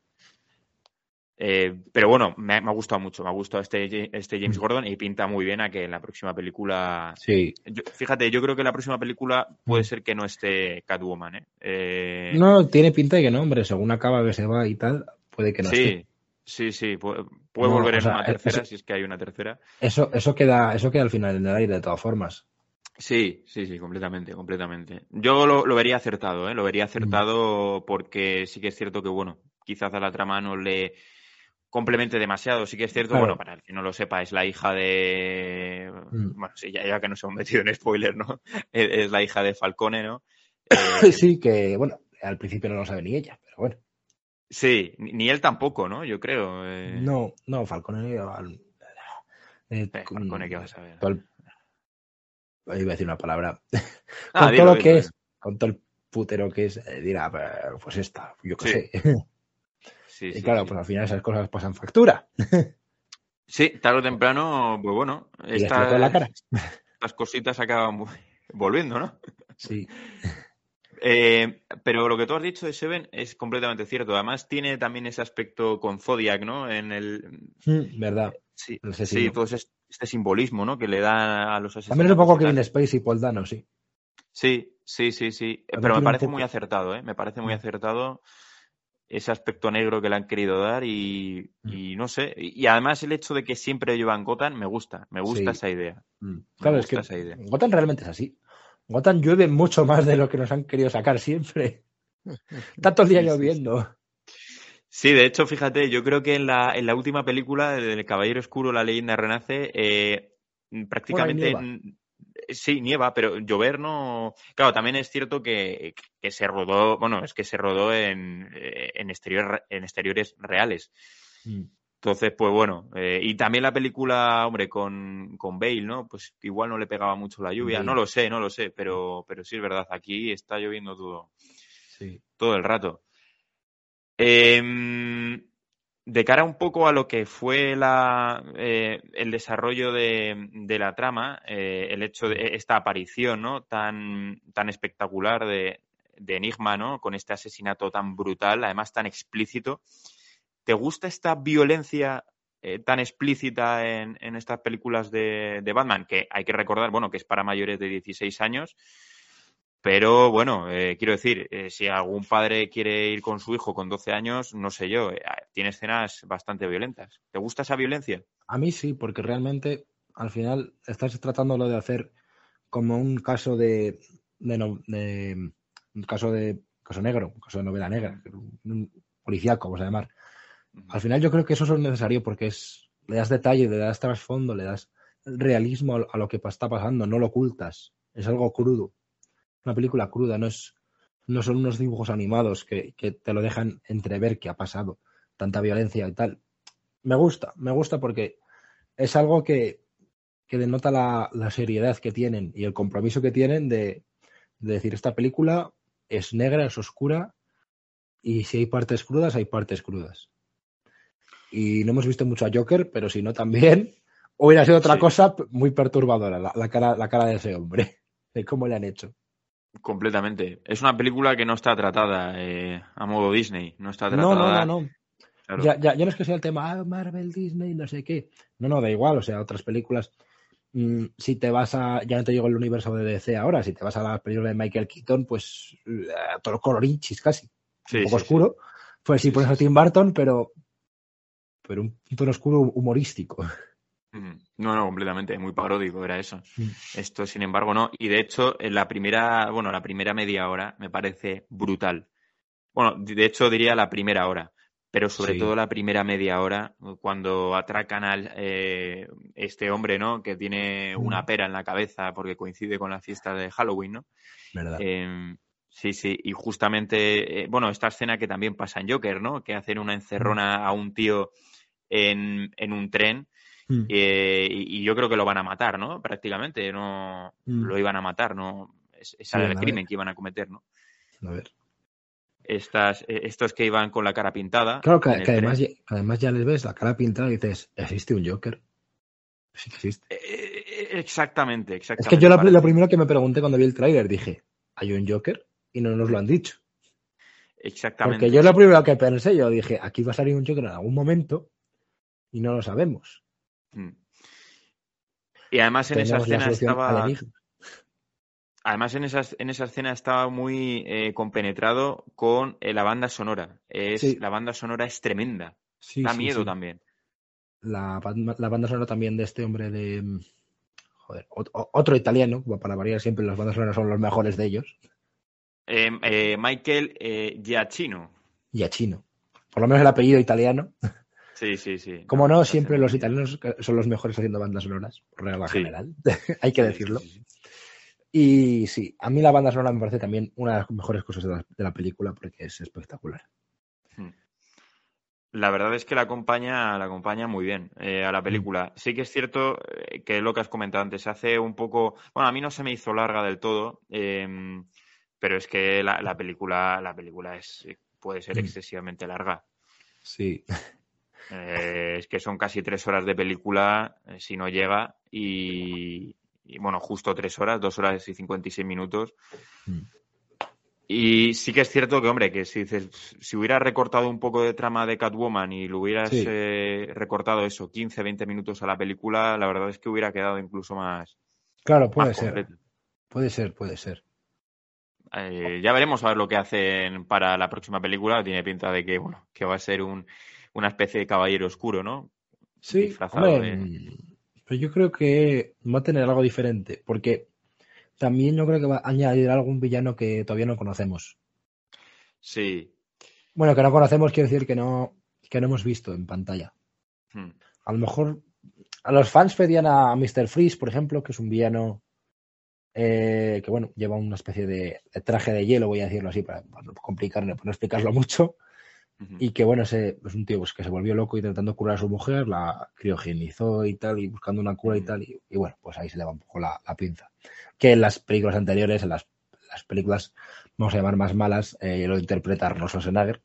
Speaker 1: Eh, pero bueno, me, ha- me ha gustado mucho, me ha gustado este, este James
Speaker 2: Mm.
Speaker 1: Gordon y pinta muy bien a que en la próxima película...
Speaker 2: Sí.
Speaker 1: Yo- fíjate, yo creo que la próxima película puede
Speaker 2: Mm.
Speaker 1: ser que no esté Catwoman, ¿eh? Eh,
Speaker 2: No, tiene pinta de que no, hombre. Según acaba que se va y tal, puede que no esté.
Speaker 1: sí, sí, sí, puede, puede
Speaker 2: No,
Speaker 1: volver en
Speaker 2: sea,
Speaker 1: una
Speaker 2: eso-
Speaker 1: tercera, si es que hay una tercera.
Speaker 2: Eso, eso queda, eso queda al final en el aire de todas formas.
Speaker 1: Sí, sí, sí, completamente, completamente. Yo lo, lo vería acertado, ¿eh? Lo vería acertado porque sí que es cierto que, bueno, quizás a la trama no le complemente demasiado. Sí que es cierto,
Speaker 2: Claro.
Speaker 1: bueno, para el que no lo sepa, es la hija de...
Speaker 2: Mm.
Speaker 1: Bueno, sí, ya, ya que nos hemos metido en spoiler, ¿no? Es, es la hija de Falcone, ¿no? Eh,
Speaker 2: Sí, que bueno, al principio no lo sabe ni ella, pero bueno.
Speaker 1: sí, ni él tampoco, ¿no? Yo creo. eh,
Speaker 2: No, no, Falcone. al- eh,
Speaker 1: eh, Falcone, ¿qué vas a ver?
Speaker 2: el- Iba a decir una palabra.
Speaker 1: Ah,
Speaker 2: con
Speaker 1: dilo,
Speaker 2: todo lo
Speaker 1: dilo,
Speaker 2: que
Speaker 1: dilo.
Speaker 2: es, con todo el putero que es, eh, dirá, "Pues- pues esta, yo qué
Speaker 1: Sí.
Speaker 2: sé.
Speaker 1: Sí,
Speaker 2: y
Speaker 1: sí,
Speaker 2: claro,
Speaker 1: sí.
Speaker 2: pues al final esas cosas pasan factura.
Speaker 1: Sí, tarde o temprano, pues bueno,
Speaker 2: en la cara.
Speaker 1: estas cositas acaban volviendo, ¿no?
Speaker 2: Sí.
Speaker 1: Eh, pero lo que tú has dicho de Seven es completamente cierto. Además, tiene también ese aspecto con Zodiac, ¿no? En el.
Speaker 2: Mm, ¿Verdad?
Speaker 1: Sí, sí pues es- este simbolismo, ¿no? Que le da a los asesinos.
Speaker 2: También es un poco Kevin Spacey y Paul Dano, sí.
Speaker 1: Sí, sí, sí, sí.
Speaker 2: También
Speaker 1: Pero me parece muy acertado, ¿eh? Me parece muy
Speaker 2: Mm.
Speaker 1: acertado ese aspecto negro que le han querido dar y,
Speaker 2: Mm.
Speaker 1: y no sé. Y y además el hecho de que siempre llevan Gotham me gusta, me gusta
Speaker 2: Sí.
Speaker 1: esa idea.
Speaker 2: Mm. Claro, es que
Speaker 1: esa idea.
Speaker 2: Gotham realmente es así. Gotham llueve mucho más de lo que nos han querido sacar siempre. Tantos días lloviendo.
Speaker 1: Sí, de hecho, fíjate, yo creo que en la, en la última película del Caballero Oscuro, la leyenda renace, eh, prácticamente. N- sí, nieva, pero llover no. Claro, también es cierto que, que se rodó, bueno, es que se rodó en, eh, en, exterior, en exteriores reales.
Speaker 2: Mm.
Speaker 1: Entonces, pues bueno, eh, y también la película, hombre, con, con Bale, ¿no? Pues igual no le pegaba mucho la lluvia, no lo sé, no lo sé, pero, pero sí es verdad, aquí está lloviendo todo
Speaker 2: Sí.
Speaker 1: todo el rato. Em, de cara un poco a lo que fue la, eh, el desarrollo de, de la trama, eh, el hecho de esta aparición ¿no? tan, tan espectacular de, de Enigma, ¿no? con este asesinato tan brutal, además tan explícito, ¿te gusta esta violencia eh, tan explícita en, en estas películas de, de Batman? Que hay que recordar, bueno, que es para mayores de 16 años. Pero bueno, eh, quiero decir, eh, si algún padre quiere ir con su hijo con 12 años, no sé yo, eh, tiene escenas bastante violentas. ¿Te gusta esa violencia?
Speaker 2: A mí sí, porque realmente al final estás tratándolo de hacer como un caso de, de, no- de- un caso de caso negro, un caso de novela negra, un policiaco, vamos a llamar. Al final yo creo que eso es necesario porque es le das detalle, le das trasfondo, le das realismo a, lo que está pasando, no lo ocultas, es algo crudo. Una película cruda, no es no son unos dibujos animados que, que te lo dejan entrever que ha pasado tanta violencia y tal. Me gusta, me gusta porque es algo que, que denota la, la seriedad que tienen y el compromiso que tienen de, de decir esta película es negra, es oscura y si hay partes crudas, hay partes crudas. Y no hemos visto mucho a Joker, pero si no también hubiera sido otra
Speaker 1: Sí.
Speaker 2: cosa muy perturbadora la, la cara, la cara de ese hombre, de cómo le han hecho.
Speaker 1: Completamente. Es una película que no está tratada eh, a modo Disney, no está
Speaker 2: No,
Speaker 1: tratada.
Speaker 2: no, no, no.
Speaker 1: claro.
Speaker 2: Ya, ya, ya no es que sea el tema ah, Marvel, Disney, no sé qué. No, no, da igual. O sea, otras películas. mm, si te vas a. Ya no te digo el universo de DC ahora. Si te vas a la película de Michael Keaton, pues. eh, todo colorinchis casi.
Speaker 1: Sí,
Speaker 2: un poco
Speaker 1: sí, sí.
Speaker 2: oscuro. Pues
Speaker 1: Sí,
Speaker 2: pones
Speaker 1: sí,
Speaker 2: a Tim Burton, pero. Pero un tono oscuro humorístico.
Speaker 1: Mm, No, no, completamente, muy paródico era eso. Esto, sin embargo, no. Y de hecho, en la primera, bueno, la primera media hora me parece brutal. Bueno, de hecho diría la primera hora, pero sobre
Speaker 2: Sí.
Speaker 1: todo la primera media hora, cuando atracan al eh, este hombre, ¿no? Que tiene una pera en la cabeza porque coincide con la fiesta de Halloween, ¿no?
Speaker 2: ¿Verdad?
Speaker 1: Eh, sí, sí, y justamente, eh, bueno, esta escena que también pasa en Joker, ¿no? Que hacen una encerrona a un tío en, en un tren
Speaker 2: Mm.
Speaker 1: eh, y, y yo creo que lo van a matar, ¿no? Prácticamente, no
Speaker 2: Mm.
Speaker 1: lo iban a matar, ¿no? Es, ese era el crimen que iban a cometer, ¿no?
Speaker 2: A ver.
Speaker 1: Estas, eh, estos que iban con la cara pintada.
Speaker 2: Claro que, además, que además ya les ves la cara pintada y dices, ¿existe un Joker? Sí que existe.
Speaker 1: Eh, eh, exactamente,
Speaker 2: Es
Speaker 1: exactamente.
Speaker 2: que yo lo, primero que me pregunté cuando vi el tráiler dije, ¿hay un Joker? Y no nos lo han dicho.
Speaker 1: Exactamente.
Speaker 2: Porque yo lo primero que pensé, yo dije, aquí va a salir un Joker en algún momento y no lo sabemos.
Speaker 1: Mm. Y además en esa escena estaba. Además, en esa, en esa escena estaba muy eh, compenetrado con eh, la banda sonora. Es,
Speaker 2: Sí.
Speaker 1: La banda sonora es tremenda.
Speaker 2: Sí,
Speaker 1: da
Speaker 2: sí,
Speaker 1: miedo también.
Speaker 2: La, la banda sonora también de este hombre de... mm, joder, otro italiano, para variar siempre las bandas sonoras son los mejores de ellos,
Speaker 1: Eh, eh, Michael Giacchino.
Speaker 2: y a Chino. Por lo menos el apellido italiano.
Speaker 1: Sí, sí, sí.
Speaker 2: Como no, siempre los italianos son los mejores haciendo bandas sonoras, por regla
Speaker 1: Sí.
Speaker 2: general, hay que decirlo. Y sí, a mí la banda sonora me parece también una de las mejores cosas de la, de la película porque es espectacular.
Speaker 1: La verdad es que la acompaña, la acompaña muy bien eh, a la película. Sí que es cierto eh, que lo que has comentado antes, se hace un poco. Bueno, a mí no se me hizo larga del todo, em, pero es que la, la película, la película es puede ser
Speaker 2: Mm.
Speaker 1: excesivamente larga.
Speaker 2: Sí.
Speaker 1: Eh, es que son casi tres horas de película, eh, si no llega, y, y, bueno, justo tres horas, dos horas y 56 minutos.
Speaker 2: Mm.
Speaker 1: Y sí que es cierto que, hombre, que si dices, si hubiera recortado un poco de trama de Catwoman y lo hubieras
Speaker 2: Sí.
Speaker 1: eh, recortado eso, 15, 20 minutos a la película, la verdad es que hubiera quedado incluso más,
Speaker 2: Claro, puede
Speaker 1: más
Speaker 2: ser.
Speaker 1: completo.
Speaker 2: Puede ser, puede ser.
Speaker 1: Ya veremos a ver lo que hacen para la próxima película. Tiene pinta de que, bueno, que va a ser un, una especie de caballero oscuro, ¿no?
Speaker 2: Sí, hombre,
Speaker 1: de-
Speaker 2: pero yo creo que va a tener algo diferente, porque también yo creo que va a añadir algún villano que todavía no conocemos.
Speaker 1: Sí.
Speaker 2: Bueno, que no conocemos quiere decir que no, que no hemos visto en pantalla.
Speaker 1: Hmm.
Speaker 2: A lo mejor a los fans pedían a Mr. Freeze, por ejemplo, que es un villano eh, que, bueno, lleva una especie de, de traje de hielo, voy a decirlo así, para, para no complicarlo, para no explicarlo mucho, Y que, bueno, ese, es un tío pues, que se volvió loco intentando curar a su mujer, la criogenizó y tal, y buscando una cura y tal, y, y bueno, pues ahí se le va un poco la, la pinza. Que en las películas anteriores, en las, las películas, vamos a llamar más malas, eh, lo interpreta Arnold Schwarzenegger.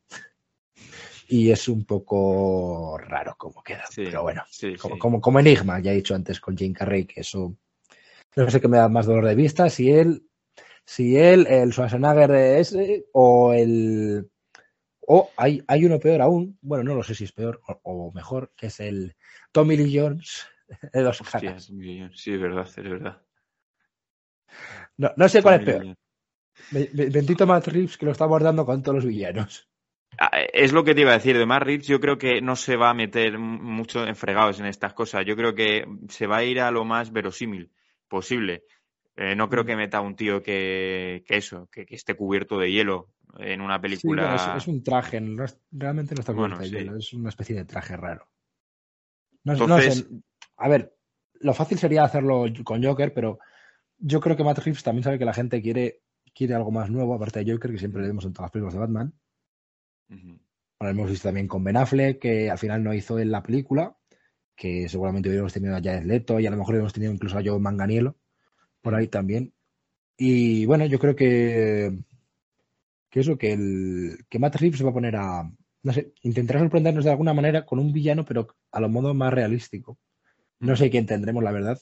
Speaker 2: Y es un poco raro como queda,
Speaker 1: Sí,
Speaker 2: pero bueno,
Speaker 1: sí,
Speaker 2: como,
Speaker 1: sí.
Speaker 2: como, como enigma, ya he dicho antes con Jim Carrey, que eso no sé qué me da más dolor de vista, si él, si él, el Schwarzenegger ese, o el o hay, hay uno peor aún, bueno, no lo sé si es peor o, o mejor, que es el Tommy Lee Jones de
Speaker 1: muy bien. Sí, es verdad, es verdad.
Speaker 2: No, no sé cuál es peor. Bendito Matt Reeves que lo está abordando con todos los villanos.
Speaker 1: Ah, Es lo que te iba a decir, de Matt Reeves yo creo que no se va a meter mucho en fregados en estas cosas. Yo creo que se va a ir a lo más verosímil posible. Eh, no
Speaker 2: Mm.
Speaker 1: creo que meta a un tío que, que eso, que, que esté cubierto de hielo en una película.
Speaker 2: es, es un traje, no es- realmente no está
Speaker 1: Bueno, sí.
Speaker 2: es una especie de traje raro. No, no
Speaker 1: Entonces-
Speaker 2: sé, a ver, lo fácil sería hacerlo con Joker, pero yo creo que Matt Reeves también sabe que la gente quiere, quiere algo más nuevo, aparte de Joker, que siempre le vemos en todas las películas de Batman.
Speaker 1: Ujú.
Speaker 2: Ahora hemos visto también con Ben Affleck, que al final no hizo en la película, que seguramente hubiéramos tenido a Jared Leto y a lo mejor hubiéramos tenido incluso a Joe Manganiello por ahí también. Y bueno, yo creo que, que eso, que, el, que Matt Reeves se va a poner a, no sé, intentará sorprendernos de alguna manera con un villano, pero a lo modo más realístico. No sé quién tendremos, la verdad.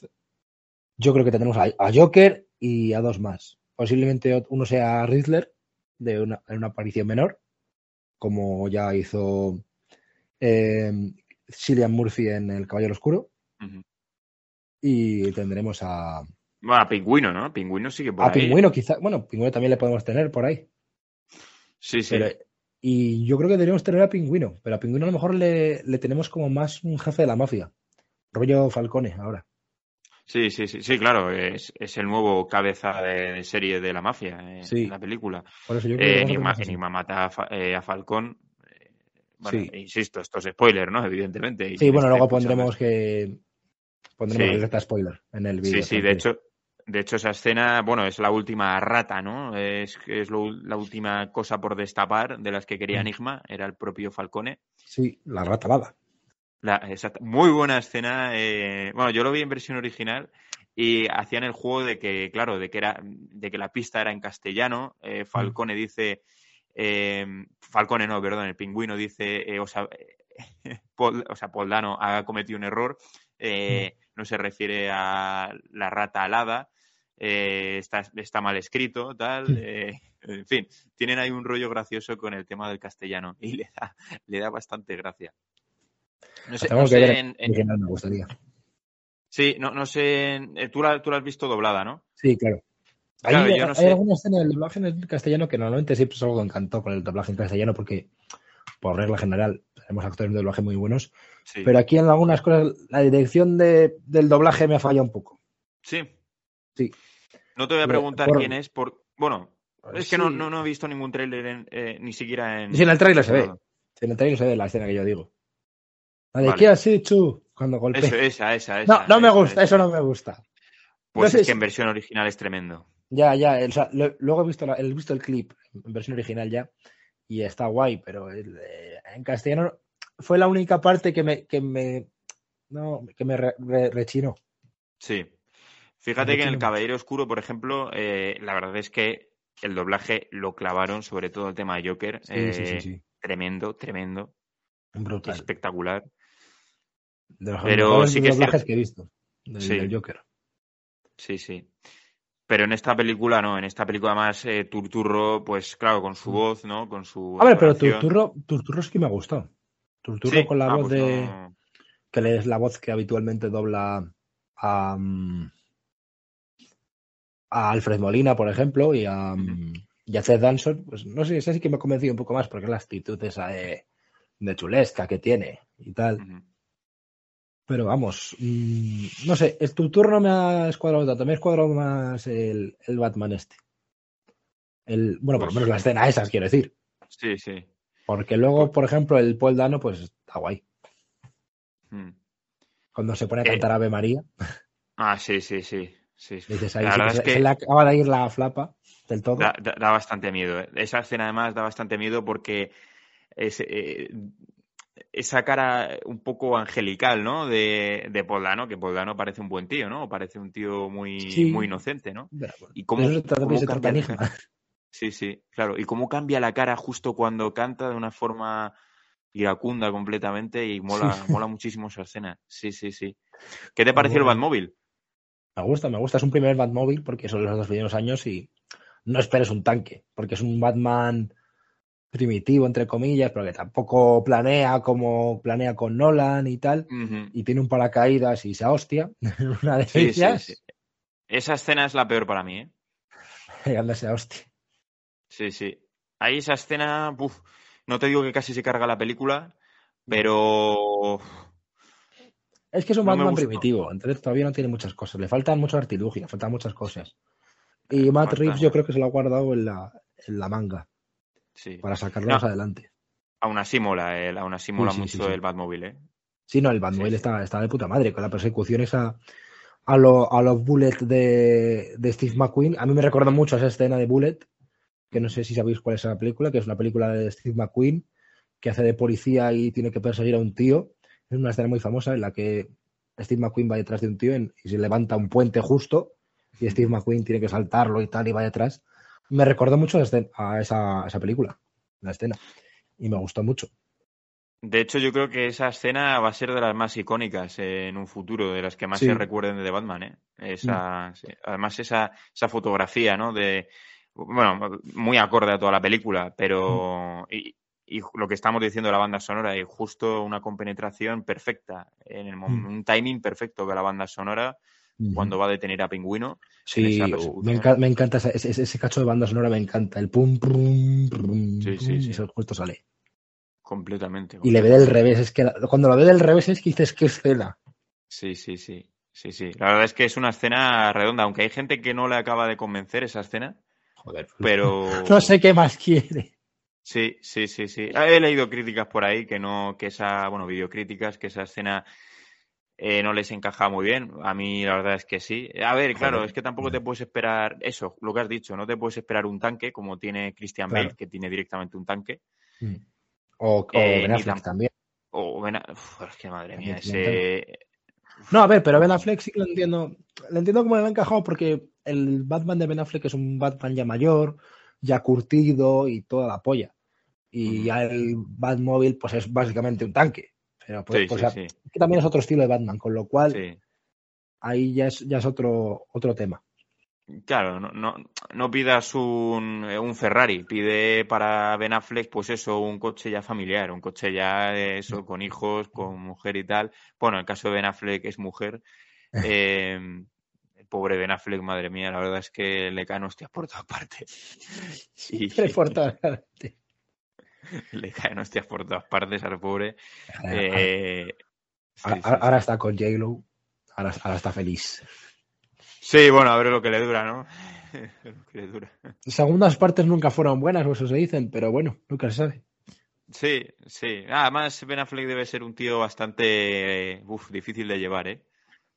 Speaker 2: Yo creo que tendremos a, a Joker y a dos más. Posiblemente uno sea Riddler, de una, en una aparición menor, como ya hizo eh, Cillian Murphy en El Caballero Oscuro. Y tendremos a,
Speaker 1: Bueno, a Pingüino, ¿no? Pingüino sigue por
Speaker 2: a
Speaker 1: ahí.
Speaker 2: Pingüino, quizá. Bueno, Pingüino también le podemos tener por ahí.
Speaker 1: Sí, sí.
Speaker 2: Pero, y yo creo que deberíamos tener a Pingüino, pero a Pingüino a lo mejor le, le tenemos como más un jefe de la mafia. Rollo Falcone ahora.
Speaker 1: Sí, sí, sí, sí, claro, es, es el nuevo cabeza de, de serie de la mafia eh,
Speaker 2: Sí.
Speaker 1: en la película.
Speaker 2: Por eso yo creo
Speaker 1: Eh,
Speaker 2: que vamos a
Speaker 1: Enigma. Enigma mata a, Fa- eh, a Falcón. eh, bueno,
Speaker 2: Sí.
Speaker 1: insisto, esto es spoiler, ¿no? Evidentemente.
Speaker 2: Sí, bueno,
Speaker 1: esté
Speaker 2: luego pondremos que pondremos
Speaker 1: Sí.
Speaker 2: spoiler en el vídeo.
Speaker 1: Sí, sí, de hecho, de hecho esa escena, bueno, es la última rata, ¿no? Es, es lo- la última cosa por destapar de las que quería
Speaker 2: Mm.
Speaker 1: Enigma, era el propio Falcone.
Speaker 2: Sí, la rata lava.
Speaker 1: La, exacta- muy buena escena. eh, bueno, yo lo vi en versión original y hacían el juego de que, claro, de que era, de que la pista era en castellano. eh, Falcone dice, eh, Falcone no, perdón, el pingüino dice, eh, o sea, o sea, Poldano ha cometido un error. eh, no se refiere a la rata alada. eh, está, está mal escrito, tal. Eh, en fin, tienen ahí un rollo gracioso con el tema del castellano y le da, le da bastante gracia. No sé, no sé en-
Speaker 2: en me gustaría.
Speaker 1: sí, no, no sé, eh, tú la, tú la has visto doblada, ¿no?
Speaker 2: Sí, claro. Hay,
Speaker 1: yo no
Speaker 2: hay
Speaker 1: sé.
Speaker 2: alguna escena del doblaje en el castellano que normalmente siempre es algo que encantó con el doblaje en castellano porque, por regla general, tenemos actores de doblaje muy buenos.
Speaker 1: Sí.
Speaker 2: Pero aquí en algunas cosas la dirección de- del doblaje me ha fallado un poco.
Speaker 1: Sí.
Speaker 2: Sí.
Speaker 1: No te voy a
Speaker 2: Pero,
Speaker 1: preguntar
Speaker 2: por-
Speaker 1: quién es, por... bueno, es que no, no, no he visto ningún tráiler eh, ni siquiera en...
Speaker 2: Sí, en el tráiler se ve.
Speaker 1: No,
Speaker 2: En el trailer se ve la escena que yo digo. La de
Speaker 1: Vale.
Speaker 2: ¿qué has hecho? Cuando golpea.
Speaker 1: Eso, esa, esa, esa.
Speaker 2: no, no me gusta,
Speaker 1: esa.
Speaker 2: eso no me gusta.
Speaker 1: Pues
Speaker 2: no
Speaker 1: es que en versión original es tremendo.
Speaker 2: Ya, ya. el- o sea, lo- luego he visto, la- he visto el clip en versión original ya y está guay, pero eh, en castellano fue la única parte que me, que me, no, que me re- re- rechinó.
Speaker 1: Sí. Fíjate
Speaker 2: Me
Speaker 1: que en el Caballero Oscuro, por ejemplo, eh, la verdad es que el doblaje lo clavaron, sobre todo el tema de Joker.
Speaker 2: Sí, sí, sí,
Speaker 1: eh,
Speaker 2: sí.
Speaker 1: Tremendo, tremendo,
Speaker 2: Brutal.
Speaker 1: espectacular.
Speaker 2: De los
Speaker 1: pero sí que es cierto.
Speaker 2: que he visto del Joker.
Speaker 1: Sí, sí. Pero en esta película no, en esta película más eh, Turturro, pues claro, con su
Speaker 2: Mm.
Speaker 1: voz, ¿no? Con su.
Speaker 2: A ver, pero. Turturro, Turturro sí que me ha gustado. Turturro
Speaker 1: Sí,
Speaker 2: con la
Speaker 1: ah,
Speaker 2: voz
Speaker 1: pues
Speaker 2: de.
Speaker 1: no-
Speaker 2: que le es la voz que habitualmente dobla a, mm, a Alfred Molina, por ejemplo, y a, mm, y a Ted Danson, pues no sé, ese sí que me ha convencido un poco más porque es la actitud esa de, de chulesca que tiene y tal. Pero vamos, mm, no sé, el Turturro no me ha escuadrado tanto, me ha escuadrado más el, el Batman este. El, bueno, por lo
Speaker 1: Pues-
Speaker 2: menos la escena esas, quiero decir.
Speaker 1: Sí, sí.
Speaker 2: Porque luego, por ejemplo, el Paul Dano, pues está guay.
Speaker 1: Mm.
Speaker 2: Cuando se pone a
Speaker 1: Eh,
Speaker 2: cantar Ave María,
Speaker 1: Ah, sí, sí, sí. sí.
Speaker 2: dices ahí
Speaker 1: La verdad
Speaker 2: se,
Speaker 1: es que
Speaker 2: se le acaba de ir la flapa del todo.
Speaker 1: da, da- da bastante miedo. ¿eh? Esa escena además da bastante miedo porque es, eh, esa cara un poco angelical, ¿no? De, de Poldano, que Poldano parece un buen tío, ¿no? Parece un tío muy,
Speaker 2: Sí.
Speaker 1: muy inocente, ¿no?
Speaker 2: Pero,
Speaker 1: Y cómo,
Speaker 2: de eso
Speaker 1: cómo cambia la cara. Sí, sí, claro. Y cómo cambia la cara justo cuando canta de una forma iracunda completamente y mola, mola muchísimo esa escena. Sí, sí, sí. ¿Qué te pareció el. Batmóvil?
Speaker 2: Me gusta, me gusta. Es un primer Batmóvil porque son los dos primeros años y no esperes un tanque, porque es un Batman primitivo, entre comillas, pero que tampoco planea como planea con Nolan y tal. Y tiene un paracaídas y se hostia. Una de
Speaker 1: Sí,
Speaker 2: ellas.
Speaker 1: sí. Esa escena es la peor para mí, ¿eh?
Speaker 2: y anda se hostia.
Speaker 1: Sí, sí. Ahí esa escena, buf, no te digo que casi se carga la película, pero
Speaker 2: Es que es un
Speaker 1: No
Speaker 2: Batman primitivo, entonces todavía no tiene muchas cosas. Le faltan mucho artilugio, le faltan muchas cosas. Y Matt Reeves yo creo que se lo ha guardado en la, en la manga
Speaker 1: sí.
Speaker 2: para sacarlo más
Speaker 1: No.
Speaker 2: adelante.
Speaker 1: Aún así mola, el- aún así mola
Speaker 2: sí,
Speaker 1: mucho el Batmóvil, ¿eh?
Speaker 2: Sí, no, el Batmobile está, está de puta madre con la persecución esa a, lo- a los Bullet de, de Steve McQueen. A mí me recuerda mucho a esa escena de Bullet, que no sé si sabéis cuál es esa película, que es una película de Steve McQueen que hace de policía y tiene que perseguir a un tío. Es una escena muy famosa en la que Steve McQueen va detrás de un tío en- y se levanta un puente justo y Steve McQueen tiene que saltarlo y tal y va detrás. Me recordó mucho a, escena- a esa, a esa película, la escena, y me gustó mucho.
Speaker 1: De hecho, yo creo que esa escena va a ser de las más icónicas eh, en un futuro, de las que más
Speaker 2: Sí.
Speaker 1: se recuerden de Batman, ¿eh? Esa, sí. Además, esa, esa fotografía, ¿no? De, bueno, muy acorde a toda la película, pero... Y, y lo que estamos diciendo de la banda sonora, y justo una compenetración perfecta, en el
Speaker 2: Mm.
Speaker 1: un timing perfecto de la banda sonora cuando va a detener a Pingüino.
Speaker 2: Sí, uh, me, enca- me encanta ese, ese- ese cacho de banda sonora, me encanta. El pum, pum, pum,
Speaker 1: Sí, sí, sí.
Speaker 2: y eso justo sale.
Speaker 1: Completamente.
Speaker 2: Y le ve del revés, es que la- cuando lo ve del revés es que dices, qué escena.
Speaker 1: Sí, sí, sí. Sí, sí. La verdad es que es una escena redonda, aunque hay gente que no le acaba de convencer esa escena,
Speaker 2: Joder,
Speaker 1: pero
Speaker 2: no sé qué más quiere.
Speaker 1: sí, sí, sí, sí. He leído críticas por ahí que no, que esa, bueno, videocríticas, que esa escena eh, no les encaja muy bien. A mí la verdad es que sí. A ver, claro,
Speaker 2: Joder.
Speaker 1: es que tampoco te puedes esperar eso, lo que has dicho, no te puedes esperar un tanque como tiene Christian
Speaker 2: Claro.
Speaker 1: Bale, que tiene directamente un tanque.
Speaker 2: O, o
Speaker 1: Eh,
Speaker 2: Ben Affleck
Speaker 1: tam-
Speaker 2: también.
Speaker 1: O Ben A- Uf, es que madre mía, ese
Speaker 2: No, a ver, pero Ben Affleck sí que lo entiendo. Lo entiendo cómo le ha encajado porque el Batman de Ben Affleck es un Batman ya mayor, ya curtido y toda la polla. Y ya el Batmóvil, pues es básicamente un tanque. Pero pues,
Speaker 1: Sí,
Speaker 2: pues,
Speaker 1: sí, sí,
Speaker 2: que también es otro estilo de Batman, con lo cual
Speaker 1: sí.
Speaker 2: ahí ya es, ya es otro, otro tema.
Speaker 1: Claro, no, no, no pidas un, un Ferrari, pide para Ben Affleck, pues eso, un coche ya familiar, un coche ya eso, con hijos, con mujer y tal. Bueno, en el caso de Ben Affleck es mujer. Eh, el pobre Ben Affleck, madre mía, la verdad es que le caen hostias por todas partes.
Speaker 2: Siempre por todas partes.
Speaker 1: le caen hostias por todas partes al pobre.
Speaker 2: Ahora-
Speaker 1: Eh, sí,
Speaker 2: ahora,
Speaker 1: sí,
Speaker 2: ahora-
Speaker 1: sí.
Speaker 2: ahora está con J-Lo, ahora, ahora está feliz.
Speaker 1: Sí, bueno, a ver lo que le dura, ¿no? lo que le dura.
Speaker 2: Segundas partes nunca fueron buenas, o eso se dicen, pero bueno, nunca se sabe.
Speaker 1: Sí, sí. Además, Ben Affleck debe ser un tío bastante eh, uf, difícil de llevar, ¿eh?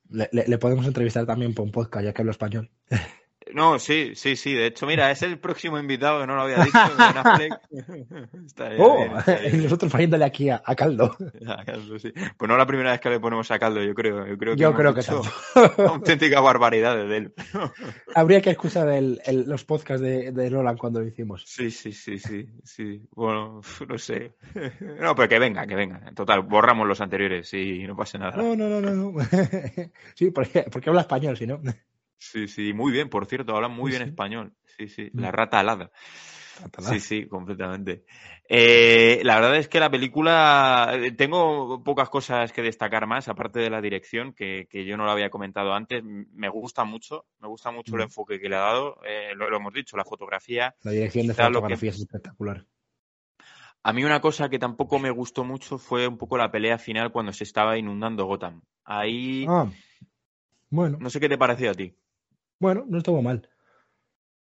Speaker 2: Le, le- le podemos entrevistar también por un podcast, ya que hablo español.
Speaker 1: No, sí, sí, sí. De hecho, mira, es el próximo invitado que no lo había dicho. Estaría
Speaker 2: ¡Oh!
Speaker 1: bien,
Speaker 2: y nosotros poniéndole aquí a, a caldo.
Speaker 1: Ah, Caldo, sí. Pues no la primera vez que le ponemos a Caldo, yo creo. Yo creo que,
Speaker 2: Yo creo que
Speaker 1: auténticas barbaridades de él.
Speaker 2: Habría que escuchar el- el- los podcasts de, de Nolan cuando lo hicimos.
Speaker 1: Sí, sí, sí, sí, sí. Bueno, no sé. No, pero que venga, que venga. En total, borramos los anteriores y no pasa nada.
Speaker 2: No, no, no, no. no. sí, porque, porque habla español, si no.
Speaker 1: Sí, sí, muy bien, por cierto, hablan muy
Speaker 2: Sí,
Speaker 1: bien
Speaker 2: sí.
Speaker 1: español. Sí, sí,
Speaker 2: Mm.
Speaker 1: la rata alada. Sí, sí, completamente. Eh, la verdad es que la película, eh, tengo pocas cosas que destacar más, aparte de la dirección, que, que yo no lo había comentado antes. Me gusta mucho, me gusta mucho el
Speaker 2: Mm.
Speaker 1: enfoque que le ha dado. eh, lo, lo hemos dicho, la fotografía.
Speaker 2: La dirección de
Speaker 1: que-
Speaker 2: fotografía es espectacular.
Speaker 1: A mí una cosa que tampoco me gustó mucho fue un poco la pelea final cuando se estaba inundando Gotham. Ahí,
Speaker 2: Ah, bueno,
Speaker 1: no sé qué te pareció a ti.
Speaker 2: Bueno, no estuvo mal.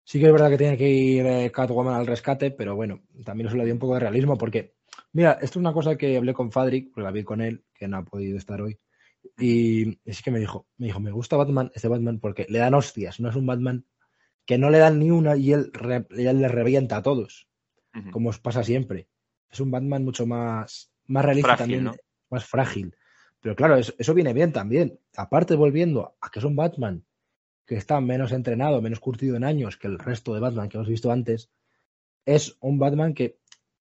Speaker 2: Sí que es verdad que tiene que ir eh, Catwoman al rescate, pero bueno, también eso le dio un poco de realismo porque, mira, esto es una cosa que hablé con Fadric, porque la vi con él, que no ha podido estar hoy, y es que me dijo, me dijo, me gusta Batman, este Batman, porque le dan hostias, no es un Batman que no le dan ni una y él, re- y él le revienta a todos, como os pasa siempre. Es un Batman mucho más, más realista
Speaker 1: Frágil,
Speaker 2: también,
Speaker 1: ¿no?
Speaker 2: más frágil. Pero claro, eso, eso viene bien también. Aparte, volviendo a que es un Batman que está menos entrenado, menos curtido en años que el resto de Batman que hemos visto antes, es un Batman que,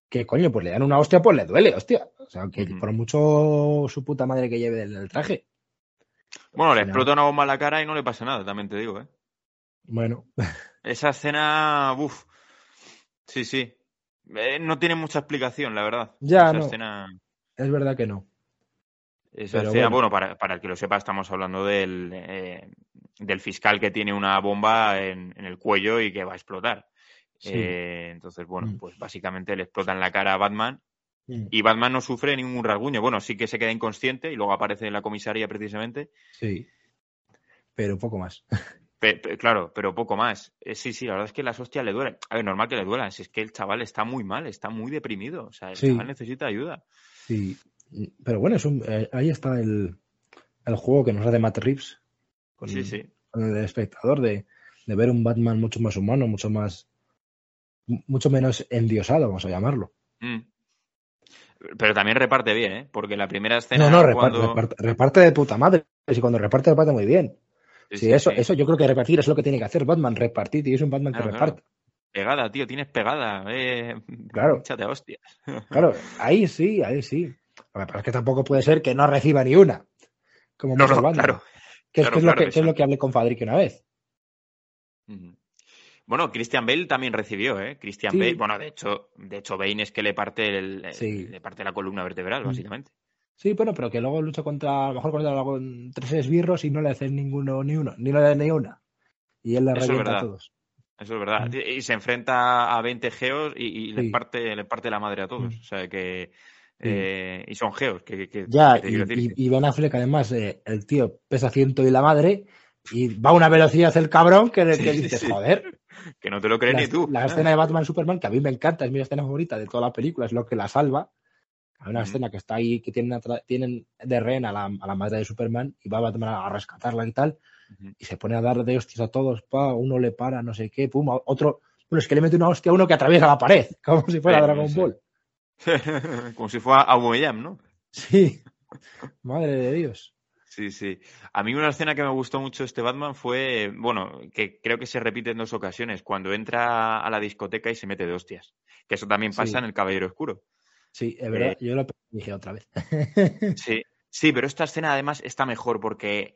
Speaker 2: que coño, pues le dan una hostia, pues le duele, hostia. O sea, que por mucho su puta madre que lleve el, el traje.
Speaker 1: Bueno, le explota una bomba en la cara y no le pasa nada, también te digo, ¿eh?
Speaker 2: Bueno,
Speaker 1: Esa escena, uff, sí, sí. Eh, no tiene mucha explicación, la verdad.
Speaker 2: Ya,
Speaker 1: Esa
Speaker 2: no.
Speaker 1: escena,
Speaker 2: es verdad que no.
Speaker 1: Esa
Speaker 2: Pero
Speaker 1: escena,
Speaker 2: bueno.
Speaker 1: bueno, para, para el que lo sepa, estamos hablando del, eh, del fiscal que tiene una bomba en, en el cuello y que va a explotar.
Speaker 2: Sí.
Speaker 1: Eh, entonces, bueno,
Speaker 2: Mm.
Speaker 1: pues básicamente le explota en la cara a Batman
Speaker 2: Mm,
Speaker 1: y Batman no sufre ningún rasguño. Bueno, sí que se queda inconsciente y luego aparece en la comisaría precisamente.
Speaker 2: Sí. Pero poco más.
Speaker 1: Pe- pe- claro, pero poco más. Eh, sí, sí, la verdad es que las hostias le duelen. A ver, normal que le duelan. Si es que el chaval está muy mal, está muy deprimido. O sea, el
Speaker 2: Sí.
Speaker 1: chaval necesita ayuda.
Speaker 2: Sí. Pero bueno, es un- eh, ahí está el, el juego que nos hace Matt Reeves con,
Speaker 1: Sí, sí.
Speaker 2: con el espectador de, de ver un Batman mucho más humano, mucho más mu- mucho menos endiosado, vamos a llamarlo.
Speaker 1: Mm. Pero también reparte bien, ¿eh? Porque la primera escena
Speaker 2: No, no, reparte,
Speaker 1: cuando...
Speaker 2: reparte, reparte de puta madre. Y cuando reparte, reparte muy bien.
Speaker 1: Sí,
Speaker 2: Sí,
Speaker 1: sí,
Speaker 2: eso,
Speaker 1: sí.
Speaker 2: eso yo creo que repartir es lo que tiene que hacer Batman, repartir, y es un Batman que
Speaker 1: claro.
Speaker 2: reparte.
Speaker 1: Pegada, tío, tienes pegada. Eh...
Speaker 2: Claro.
Speaker 1: Échate a hostia.
Speaker 2: Claro, ahí sí, ahí sí. Pasa es que tampoco puede ser que no reciba ni una. Como
Speaker 1: No, no, claro.
Speaker 2: Que es,
Speaker 1: claro,
Speaker 2: es lo que, que es lo que hablé con Fadrique una vez.
Speaker 1: Bueno, Christian Bale también recibió, ¿eh? Christian
Speaker 2: Sí.
Speaker 1: Bale, bueno, de hecho, de hecho Bane es que le parte el,
Speaker 2: Sí.
Speaker 1: le parte la columna vertebral,
Speaker 2: Mm.
Speaker 1: básicamente.
Speaker 2: Sí, bueno, pero que luego lucha contra, a lo mejor contra algún- tres esbirros y no le hacen ninguno ni uno, ni le ni una. Y él le
Speaker 1: Eso es
Speaker 2: revienta a todos.
Speaker 1: Eso es verdad.
Speaker 2: Mm.
Speaker 1: Y se enfrenta a 20 geos y,
Speaker 2: Sí.
Speaker 1: parte, le parte la madre a todos.
Speaker 2: Mm.
Speaker 1: O sea que. Eh, y son geos, que, que-
Speaker 2: Ya,
Speaker 1: que
Speaker 2: y,
Speaker 1: decir
Speaker 2: y- y Ben Affleck, además, eh, el tío pesa ciento y la madre, y va a una velocidad el cabrón que, que
Speaker 1: Sí,
Speaker 2: dices,
Speaker 1: sí.
Speaker 2: joder.
Speaker 1: que no te lo crees
Speaker 2: La,
Speaker 1: ni tú.
Speaker 2: la escena de Batman Superman, que a mí me encanta, es mi escena favorita de toda la película, es lo que la salva. Hay una escena que está ahí, que tienen, tienen de rehén a la, a la madre de Superman, y va Batman a rescatarla y tal, y se pone a dar de hostias a todos, pa, uno le para, no sé qué, pum, otro, bueno, es que le mete una hostia a uno que atraviesa la pared, como si fuera
Speaker 1: Sí,
Speaker 2: Dragon. Ball.
Speaker 1: Como si fuera Aubameyang, ¿no?
Speaker 2: Sí, madre de Dios.
Speaker 1: Sí, sí. A mí una escena que me gustó mucho este Batman fue, bueno, que creo que se repite en dos ocasiones, cuando entra a la discoteca y se mete de hostias. Que eso también pasa
Speaker 2: Sí.
Speaker 1: en El Caballero Oscuro.
Speaker 2: Sí, es verdad, yo lo dije otra vez.
Speaker 1: Sí, sí, pero esta escena además está mejor porque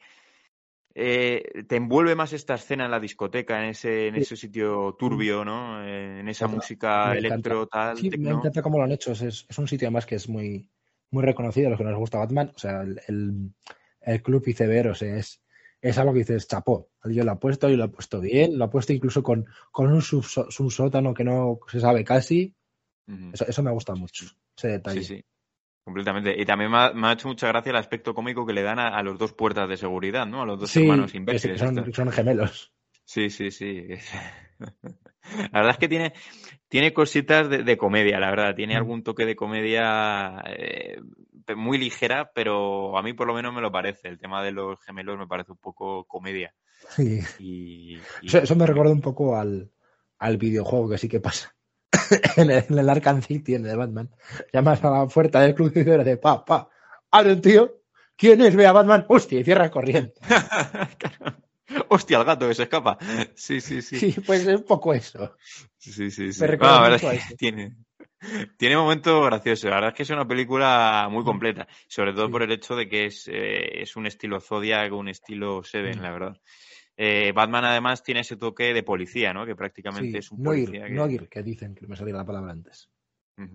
Speaker 1: eh, te envuelve más esta escena en la discoteca, en ese, en
Speaker 2: Sí.
Speaker 1: ese sitio turbio, ¿no? Eh, en esa música
Speaker 2: me
Speaker 1: electro, tal,
Speaker 2: Sí, me encanta cómo lo han hecho. Es, es un sitio además que es muy, muy reconocido a los que nos gusta Batman. O sea, el, el, el club iceberg, o sea, es, es algo que dices, chapó. Yo lo he puesto y lo he puesto bien. Lo he puesto incluso con, con un subsótano que no se sabe casi. Eso, eso me gusta mucho, ese detalle.
Speaker 1: Sí, sí. Completamente. Y también me ha, me ha hecho mucha gracia el aspecto cómico que le dan a, a los dos puertas de seguridad, ¿no? A los dos
Speaker 2: Sí,
Speaker 1: hermanos
Speaker 2: es-
Speaker 1: imbéciles.
Speaker 2: son, gemelos.
Speaker 1: Sí, sí, sí. La verdad es que tiene, tiene cositas de, de comedia, la verdad. Tiene
Speaker 2: Mm.
Speaker 1: algún toque de comedia eh, muy ligera, pero a mí por lo menos me lo parece. El tema de los gemelos me parece un poco comedia.
Speaker 2: Sí.
Speaker 1: Y, y-
Speaker 2: Eso, eso me recuerda un poco al, al videojuego que sí que pasa. en, el, en el Arkham City, en el de Batman. Llamas a la puerta del club y dices, pa, pa, abre un tío. ¿Quién es? Ve a Batman. Hostia, y cierras corriendo.
Speaker 1: Hostia, el gato que se escapa. Sí, sí, sí.
Speaker 2: Sí, pues es un poco eso.
Speaker 1: Sí, sí, sí.
Speaker 2: Me recuerda
Speaker 1: Ah,
Speaker 2: a eso.
Speaker 1: tiene, tiene momentos graciosos. La verdad es que es una película muy completa. Sobre todo por el hecho de que es, eh, es un estilo Zodiac, un estilo Seven, la verdad. Eh, Batman además tiene ese toque de policía, ¿no? Que prácticamente
Speaker 2: Sí,
Speaker 1: es un
Speaker 2: Noir,
Speaker 1: policía que...
Speaker 2: Noir, que dicen que me salía la palabra antes. No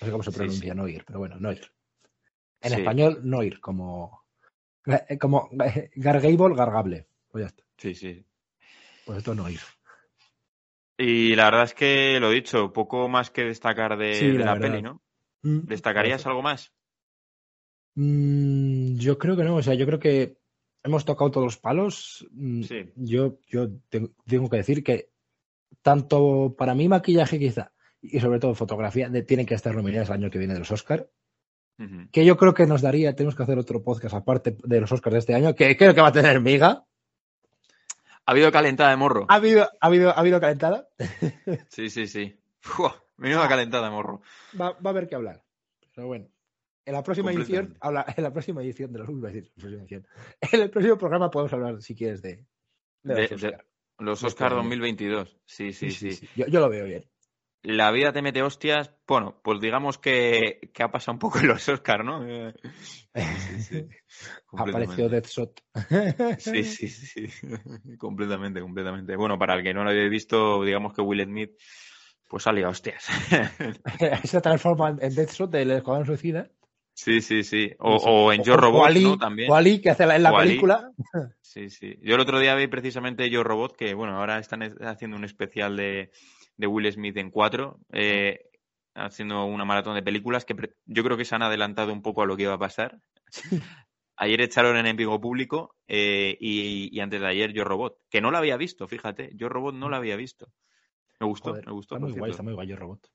Speaker 2: sé cómo se pronuncia
Speaker 1: sí.
Speaker 2: Noir, pero bueno, Noir. En español, Noir, como, eh, como Gargable, Gargable. Pues ya está.
Speaker 1: Sí, sí.
Speaker 2: Pues esto es Noir.
Speaker 1: Y la verdad es que, lo dicho, poco más que destacar de,
Speaker 2: Sí,
Speaker 1: de
Speaker 2: la
Speaker 1: peli, ¿no?
Speaker 2: Mm,
Speaker 1: ¿Destacarías algo más?
Speaker 2: Mm, yo creo que no, o sea, yo creo que hemos tocado todos los palos. Mm,
Speaker 1: Sí.
Speaker 2: Yo, yo te- tengo que decir que tanto para mí maquillaje quizá y sobre todo fotografía de- tienen que estar nominadas el año que viene de los Oscar. Que yo creo que nos daría, tenemos que hacer otro podcast aparte de los Oscars de este año, que creo que va a tener miga.
Speaker 1: Ha habido calentada de morro.
Speaker 2: ¿Ha habido, ha habido, ha habido calentada?
Speaker 1: Sí, sí, sí. Fua, menuda calentada de morro.
Speaker 2: Va, va a haber que hablar. Pero bueno. En la próxima edición, habla, en la próxima edición de los decir, edición. En el próximo programa podemos hablar, si quieres, de, de
Speaker 1: De-
Speaker 2: los
Speaker 1: de-
Speaker 2: Oscar.
Speaker 1: Los
Speaker 2: De este
Speaker 1: Oscar
Speaker 2: año.
Speaker 1: 2022. Sí, sí, sí.
Speaker 2: Yo, yo lo veo bien.
Speaker 1: La vida te mete hostias. Bueno, pues digamos que, que ha pasado un poco en los Oscar, ¿no? Sí.
Speaker 2: Apareció. Deathshot.
Speaker 1: Sí, sí, sí. completamente, completamente. Bueno, para el que no lo haya visto, digamos que Will Smith, pues salía hostias.
Speaker 2: Se transforma en Deathshot del Escuadrón Suicida.
Speaker 1: Sí, sí, sí. O, o en Yo Robot,
Speaker 2: Ali,
Speaker 1: ¿no? También.
Speaker 2: Ali, que hace la- en la película.
Speaker 1: Sí, sí. Yo el otro día vi precisamente Yo Robot, que bueno, ahora están haciendo un especial de, de Will Smith en cuatro, eh, haciendo una maratón de películas que yo creo que se han adelantado un poco a lo que iba a pasar. Ayer echaron en enemigo público eh, y, y antes de ayer Yo Robot, que no la había visto, fíjate, Yo Robot no la había visto. Me gustó,
Speaker 2: Joder,
Speaker 1: me gustó.
Speaker 2: está muy guay, está muy guay el robot.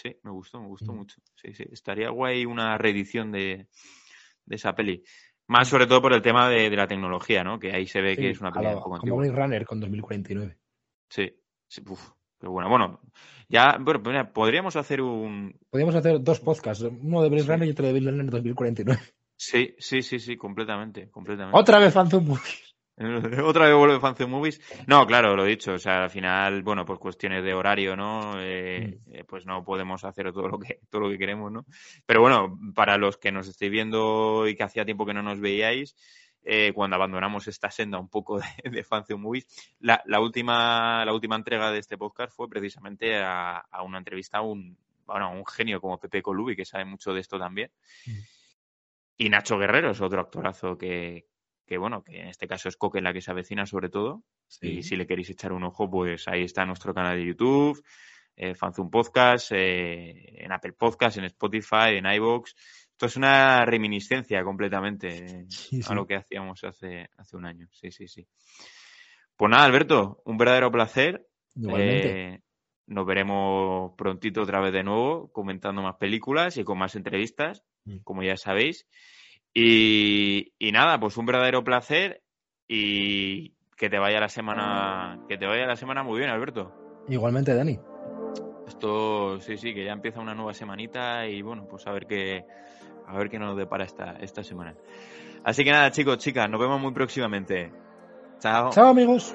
Speaker 1: Sí, me gustó, me gustó
Speaker 2: Mm.
Speaker 1: mucho. Sí, sí. Estaría guay una reedición de, de esa peli. Más sobre todo por el tema de, de la tecnología, ¿no? Que ahí se ve que es una
Speaker 2: a
Speaker 1: peli
Speaker 2: lo-
Speaker 1: un poco
Speaker 2: como
Speaker 1: antigua.
Speaker 2: Blade Runner con 2049.
Speaker 1: Sí, sí, uf, qué buena. Bueno, ya, bueno, mira, podríamos hacer un...
Speaker 2: Podríamos hacer dos podcasts, uno de Blade
Speaker 1: Sí.
Speaker 2: Runner y otro de Blade Runner 2049.
Speaker 1: Sí, sí, sí, sí, completamente, completamente.
Speaker 2: Otra vez Phantom.
Speaker 1: Otra vez vuelve Fan Movies. No, claro, lo dicho. O sea, al final, bueno, pues cuestiones de horario, ¿no? Eh,
Speaker 2: Mm.
Speaker 1: eh, pues no podemos hacer todo lo que todo lo que queremos, ¿no? Pero bueno, para los que nos estéis viendo y que hacía tiempo que no nos veíais, eh, cuando abandonamos esta senda un poco de, de Fan Movies, la, la última la última entrega de este podcast fue precisamente a, a una entrevista a un bueno, a un genio como Pepe Colubi, que sabe mucho de esto también.
Speaker 2: Mm.
Speaker 1: Y Nacho Guerrero es otro actorazo que, que bueno, que en este caso es Coque la que se avecina sobre todo. Y si le queréis echar un ojo, pues ahí está nuestro canal de YouTube, eh, Fanzum Podcast, eh, en Apple Podcast, en Spotify, en iVoox. Esto es una reminiscencia completamente eh,
Speaker 2: Sí, sí.
Speaker 1: a lo que hacíamos hace, hace un año. Sí, sí, sí. Pues nada, Alberto, un verdadero placer.
Speaker 2: Igualmente.
Speaker 1: Eh, nos veremos prontito otra vez de nuevo, comentando más películas y con más entrevistas,
Speaker 2: Mm.
Speaker 1: como ya sabéis. Y, y nada, pues un verdadero placer y que te vaya la semana, que te vaya la semana muy bien, Alberto.
Speaker 2: Igualmente, Dani.
Speaker 1: Esto, sí, sí, que ya empieza una nueva semanita y bueno, pues a ver qué, a ver qué nos depara esta, esta semana. Así que nada, chicos, chicas, nos vemos muy próximamente. Chao.
Speaker 2: Chao, amigos.